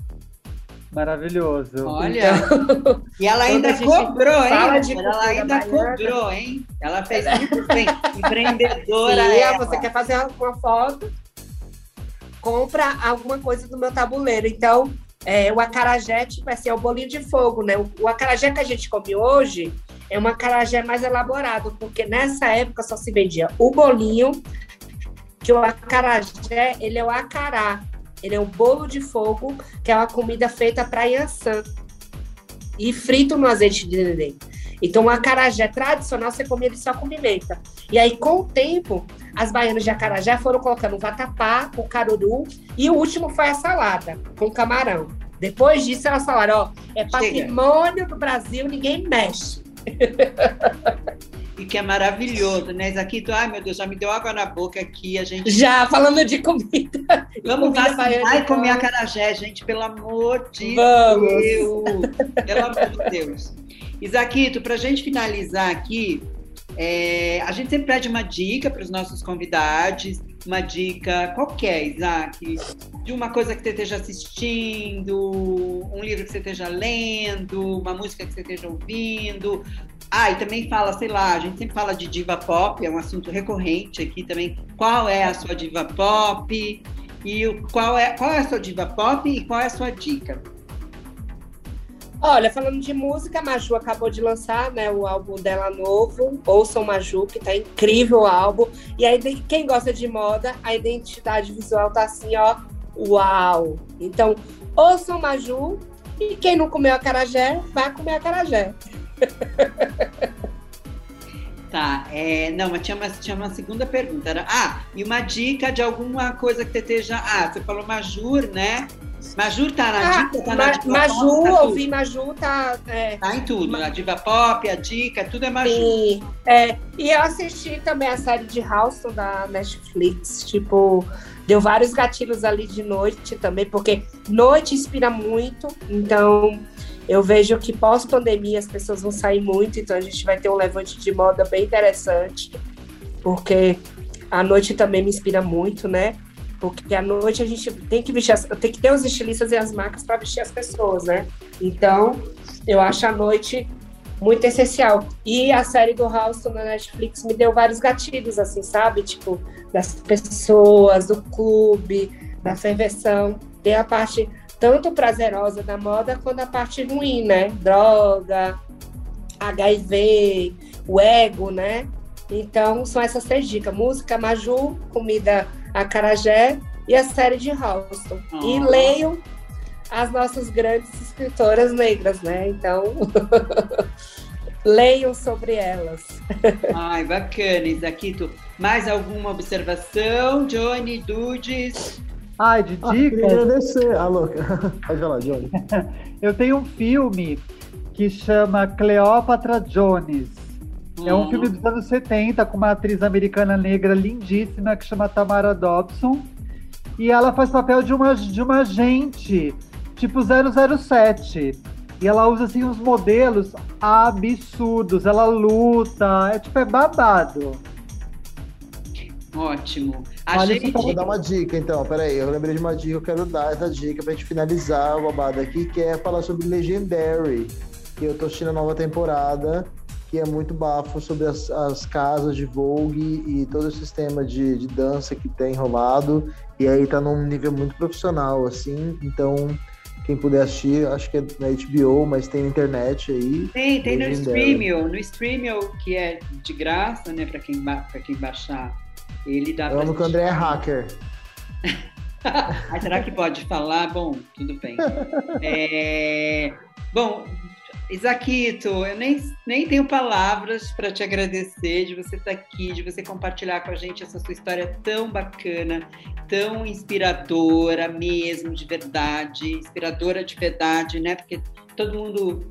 Maravilhoso. Olha, então, e ela ainda cobrou, hein? Ela ainda cobrou, hein? Ela fez muito bem. Empreendedora. Ela. você quer fazer uma foto? Compra alguma coisa do meu tabuleiro. Então, é, o acarajé, tipo assim, é o bolinho de fogo, né? O, o acarajé que a gente come hoje é um acarajé mais elaborado, porque nessa época só se vendia o bolinho, que o acarajé, ele é o acará, ele é um bolo de fogo, que é uma comida feita para Yansan e frito no azeite de dendê. Então, o acarajé tradicional, você comia ele só com pimenta. E aí, com o tempo, as baianas de acarajé foram colocando o vatapá, o caruru, e o último foi a salada, com camarão. Depois disso, elas falaram, ó, é patrimônio Chega. do Brasil, ninguém mexe. e que é maravilhoso, né? Zaquito, ai meu Deus, já me deu água na boca aqui, a gente... Já, falando de comida. Vamos comida vacinar e comer acarajé, gente, pelo amor de Vamos. Deus. Pelo amor de Deus. Isaquito, para a gente finalizar aqui, é, a gente sempre pede uma dica para os nossos convidados, uma dica qualquer, Isaac, de uma coisa que você esteja assistindo, um livro que você esteja lendo, uma música que você esteja ouvindo, ah, e também fala, sei lá, a gente sempre fala de diva pop, é um assunto recorrente aqui também. Qual é a sua diva pop? E qual é, qual é a sua diva pop e qual é a sua dica? Olha, falando de música, a Maju acabou de lançar né, o álbum dela novo. Ouçam Maju, que tá incrível o álbum. E aí, quem gosta de moda, a identidade visual tá assim, ó, uau! Então, ouçam Maju. E quem não comeu a carajé, vai comer a carajé. Tá, é, não, mas tinha uma, tinha uma segunda pergunta. Era, ah, e uma dica de alguma coisa que você esteja. Ah, você falou Majur, né? Majur tá na ah, dica, tá ma, na diva Maju, pop, tá ouvi Maju, tá. É, tá em tudo, a diva pop, a dica, tudo é Maju. Sim, é, e eu assisti também a série de Houston da Netflix, tipo, deu vários gatilhos ali de noite também, porque noite inspira muito, então eu vejo que pós-pandemia as pessoas vão sair muito, então a gente vai ter um levante de moda bem interessante, porque a noite também me inspira muito, né? Porque à noite a gente tem que vestir, tem que ter os estilistas e as marcas para vestir as pessoas, né? Então, eu acho a noite muito essencial. E a série do Houston na Netflix me deu vários gatilhos, assim, sabe? Tipo, das pessoas, do clube, da ferveção. Tem a parte tanto prazerosa da moda quanto a parte ruim, né? Droga, HIV, o ego, né? Então, são essas três dicas: música, Maju, comida acarajé e a série de Halston. Oh. E leiam as nossas grandes escritoras negras, né? Então, leiam sobre elas. Ai, bacana, Isaquito. Mais alguma observação, Johnny, Dudes? Ai, de ah, dicas. Ah, agradecer. Ah, louca. Pode falar, Johnny. Eu tenho um filme que chama Cleópatra Jones. Uhum. É um filme dos anos 70 com uma atriz americana negra lindíssima que chama Tamara Dobson. E ela faz papel de uma, de uma agente, tipo 007. E ela usa assim uns modelos absurdos. Ela luta, é tipo é babado. Ótimo. A Olha, gente... Vou dar uma dica, então. Peraí, eu lembrei de uma dica, eu quero dar essa dica pra gente finalizar o babado aqui, que é falar sobre Legendary. Que eu tô assistindo a nova temporada, que é muito bafo sobre as, as casas de Vogue e todo o sistema de, de dança que tem rolado. E aí tá num nível muito profissional, assim. Então, quem puder assistir, acho que é na HBO, mas tem na internet aí. Tem, tem no Streamio, no Streamio, que é de graça, né, para quem, pra quem baixar ele dá Eu amo que o André é hacker. ah, será que pode falar? Bom, tudo bem. É... Bom, Isaquito, eu nem, nem tenho palavras para te agradecer de você estar tá aqui, de você compartilhar com a gente essa sua história tão bacana, tão inspiradora mesmo, de verdade, inspiradora de verdade, né? Porque todo mundo,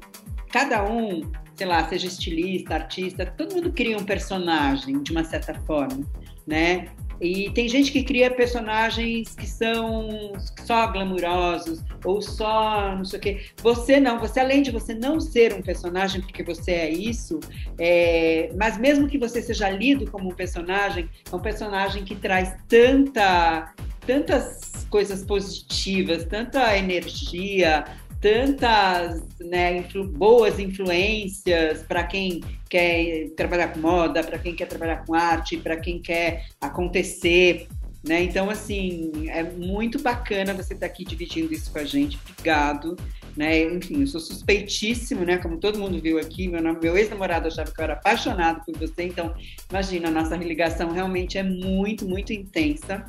cada um, sei lá, seja estilista, artista, todo mundo cria um personagem de uma certa forma né? E tem gente que cria personagens que são só glamurosos ou só não sei o quê. Você não, você além de você não ser um personagem porque você é isso, é, mas mesmo que você seja lido como um personagem, é um personagem que traz tanta, tantas coisas positivas, tanta energia, tantas né, influ boas influências para quem quer trabalhar com moda, para quem quer trabalhar com arte, para quem quer acontecer. Né? Então, assim, é muito bacana você estar tá aqui dividindo isso com a gente. Obrigado. Né? Enfim, eu sou suspeitíssimo, né? Como todo mundo viu aqui, meu, meu ex-namorado achava que eu era apaixonado por você, então imagina, a nossa ligação realmente é muito, muito intensa.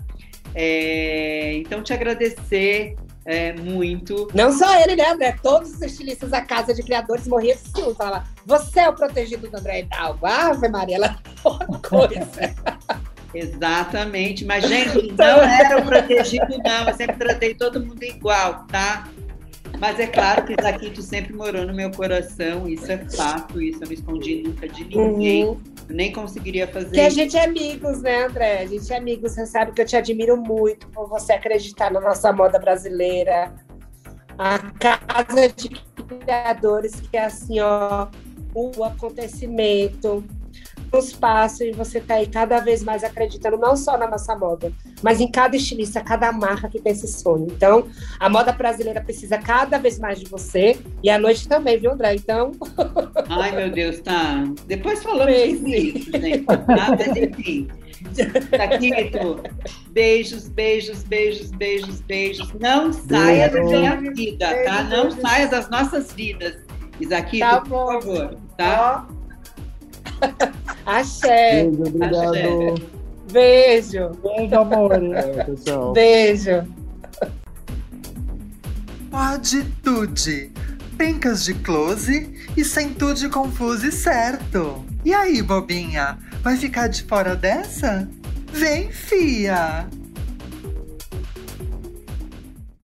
É, então, te agradecer é, muito. Não só ele, né, André? Todos os estilistas da Casa de Criadores morriam de ciúme. Falava, você é o protegido do André Hidalgo. Ave Maria, ela coisa. Exatamente. Mas, gente, não era o protegido, não. Eu sempre tratei todo mundo igual, tá? Mas é claro que Zaquito sempre morou no meu coração, isso é fato, isso eu não escondi nunca de ninguém. Uhum. Nem conseguiria fazer. Que a gente é amigos, né, André? A gente é amigos. Você sabe que eu te admiro muito por você acreditar na nossa moda brasileira. A casa de criadores, que é assim, ó, o acontecimento um espaço e você tá aí cada vez mais acreditando não só na nossa moda, mas em cada estilista, cada marca que tem esse sonho. Então, a moda brasileira precisa cada vez mais de você e a noite também, viu, André? Então. Ai, meu Deus, tá. Depois falamos sobre isso, gente. Tá? Mas enfim. Taquito, beijos, beijos, beijos, beijos, beijos. Não saia da minha vida, tá? Não saia das nossas vidas. Isaquito, Tá por bom. favor, tá? Ó. Axé. Beijo, obrigado. Beijo. Beijo, amor. É, pessoal. Beijo. Pode tude. Pencas de close e sem tudo confuso e certo. E aí, bobinha? Vai ficar de fora dessa? Vem, fia!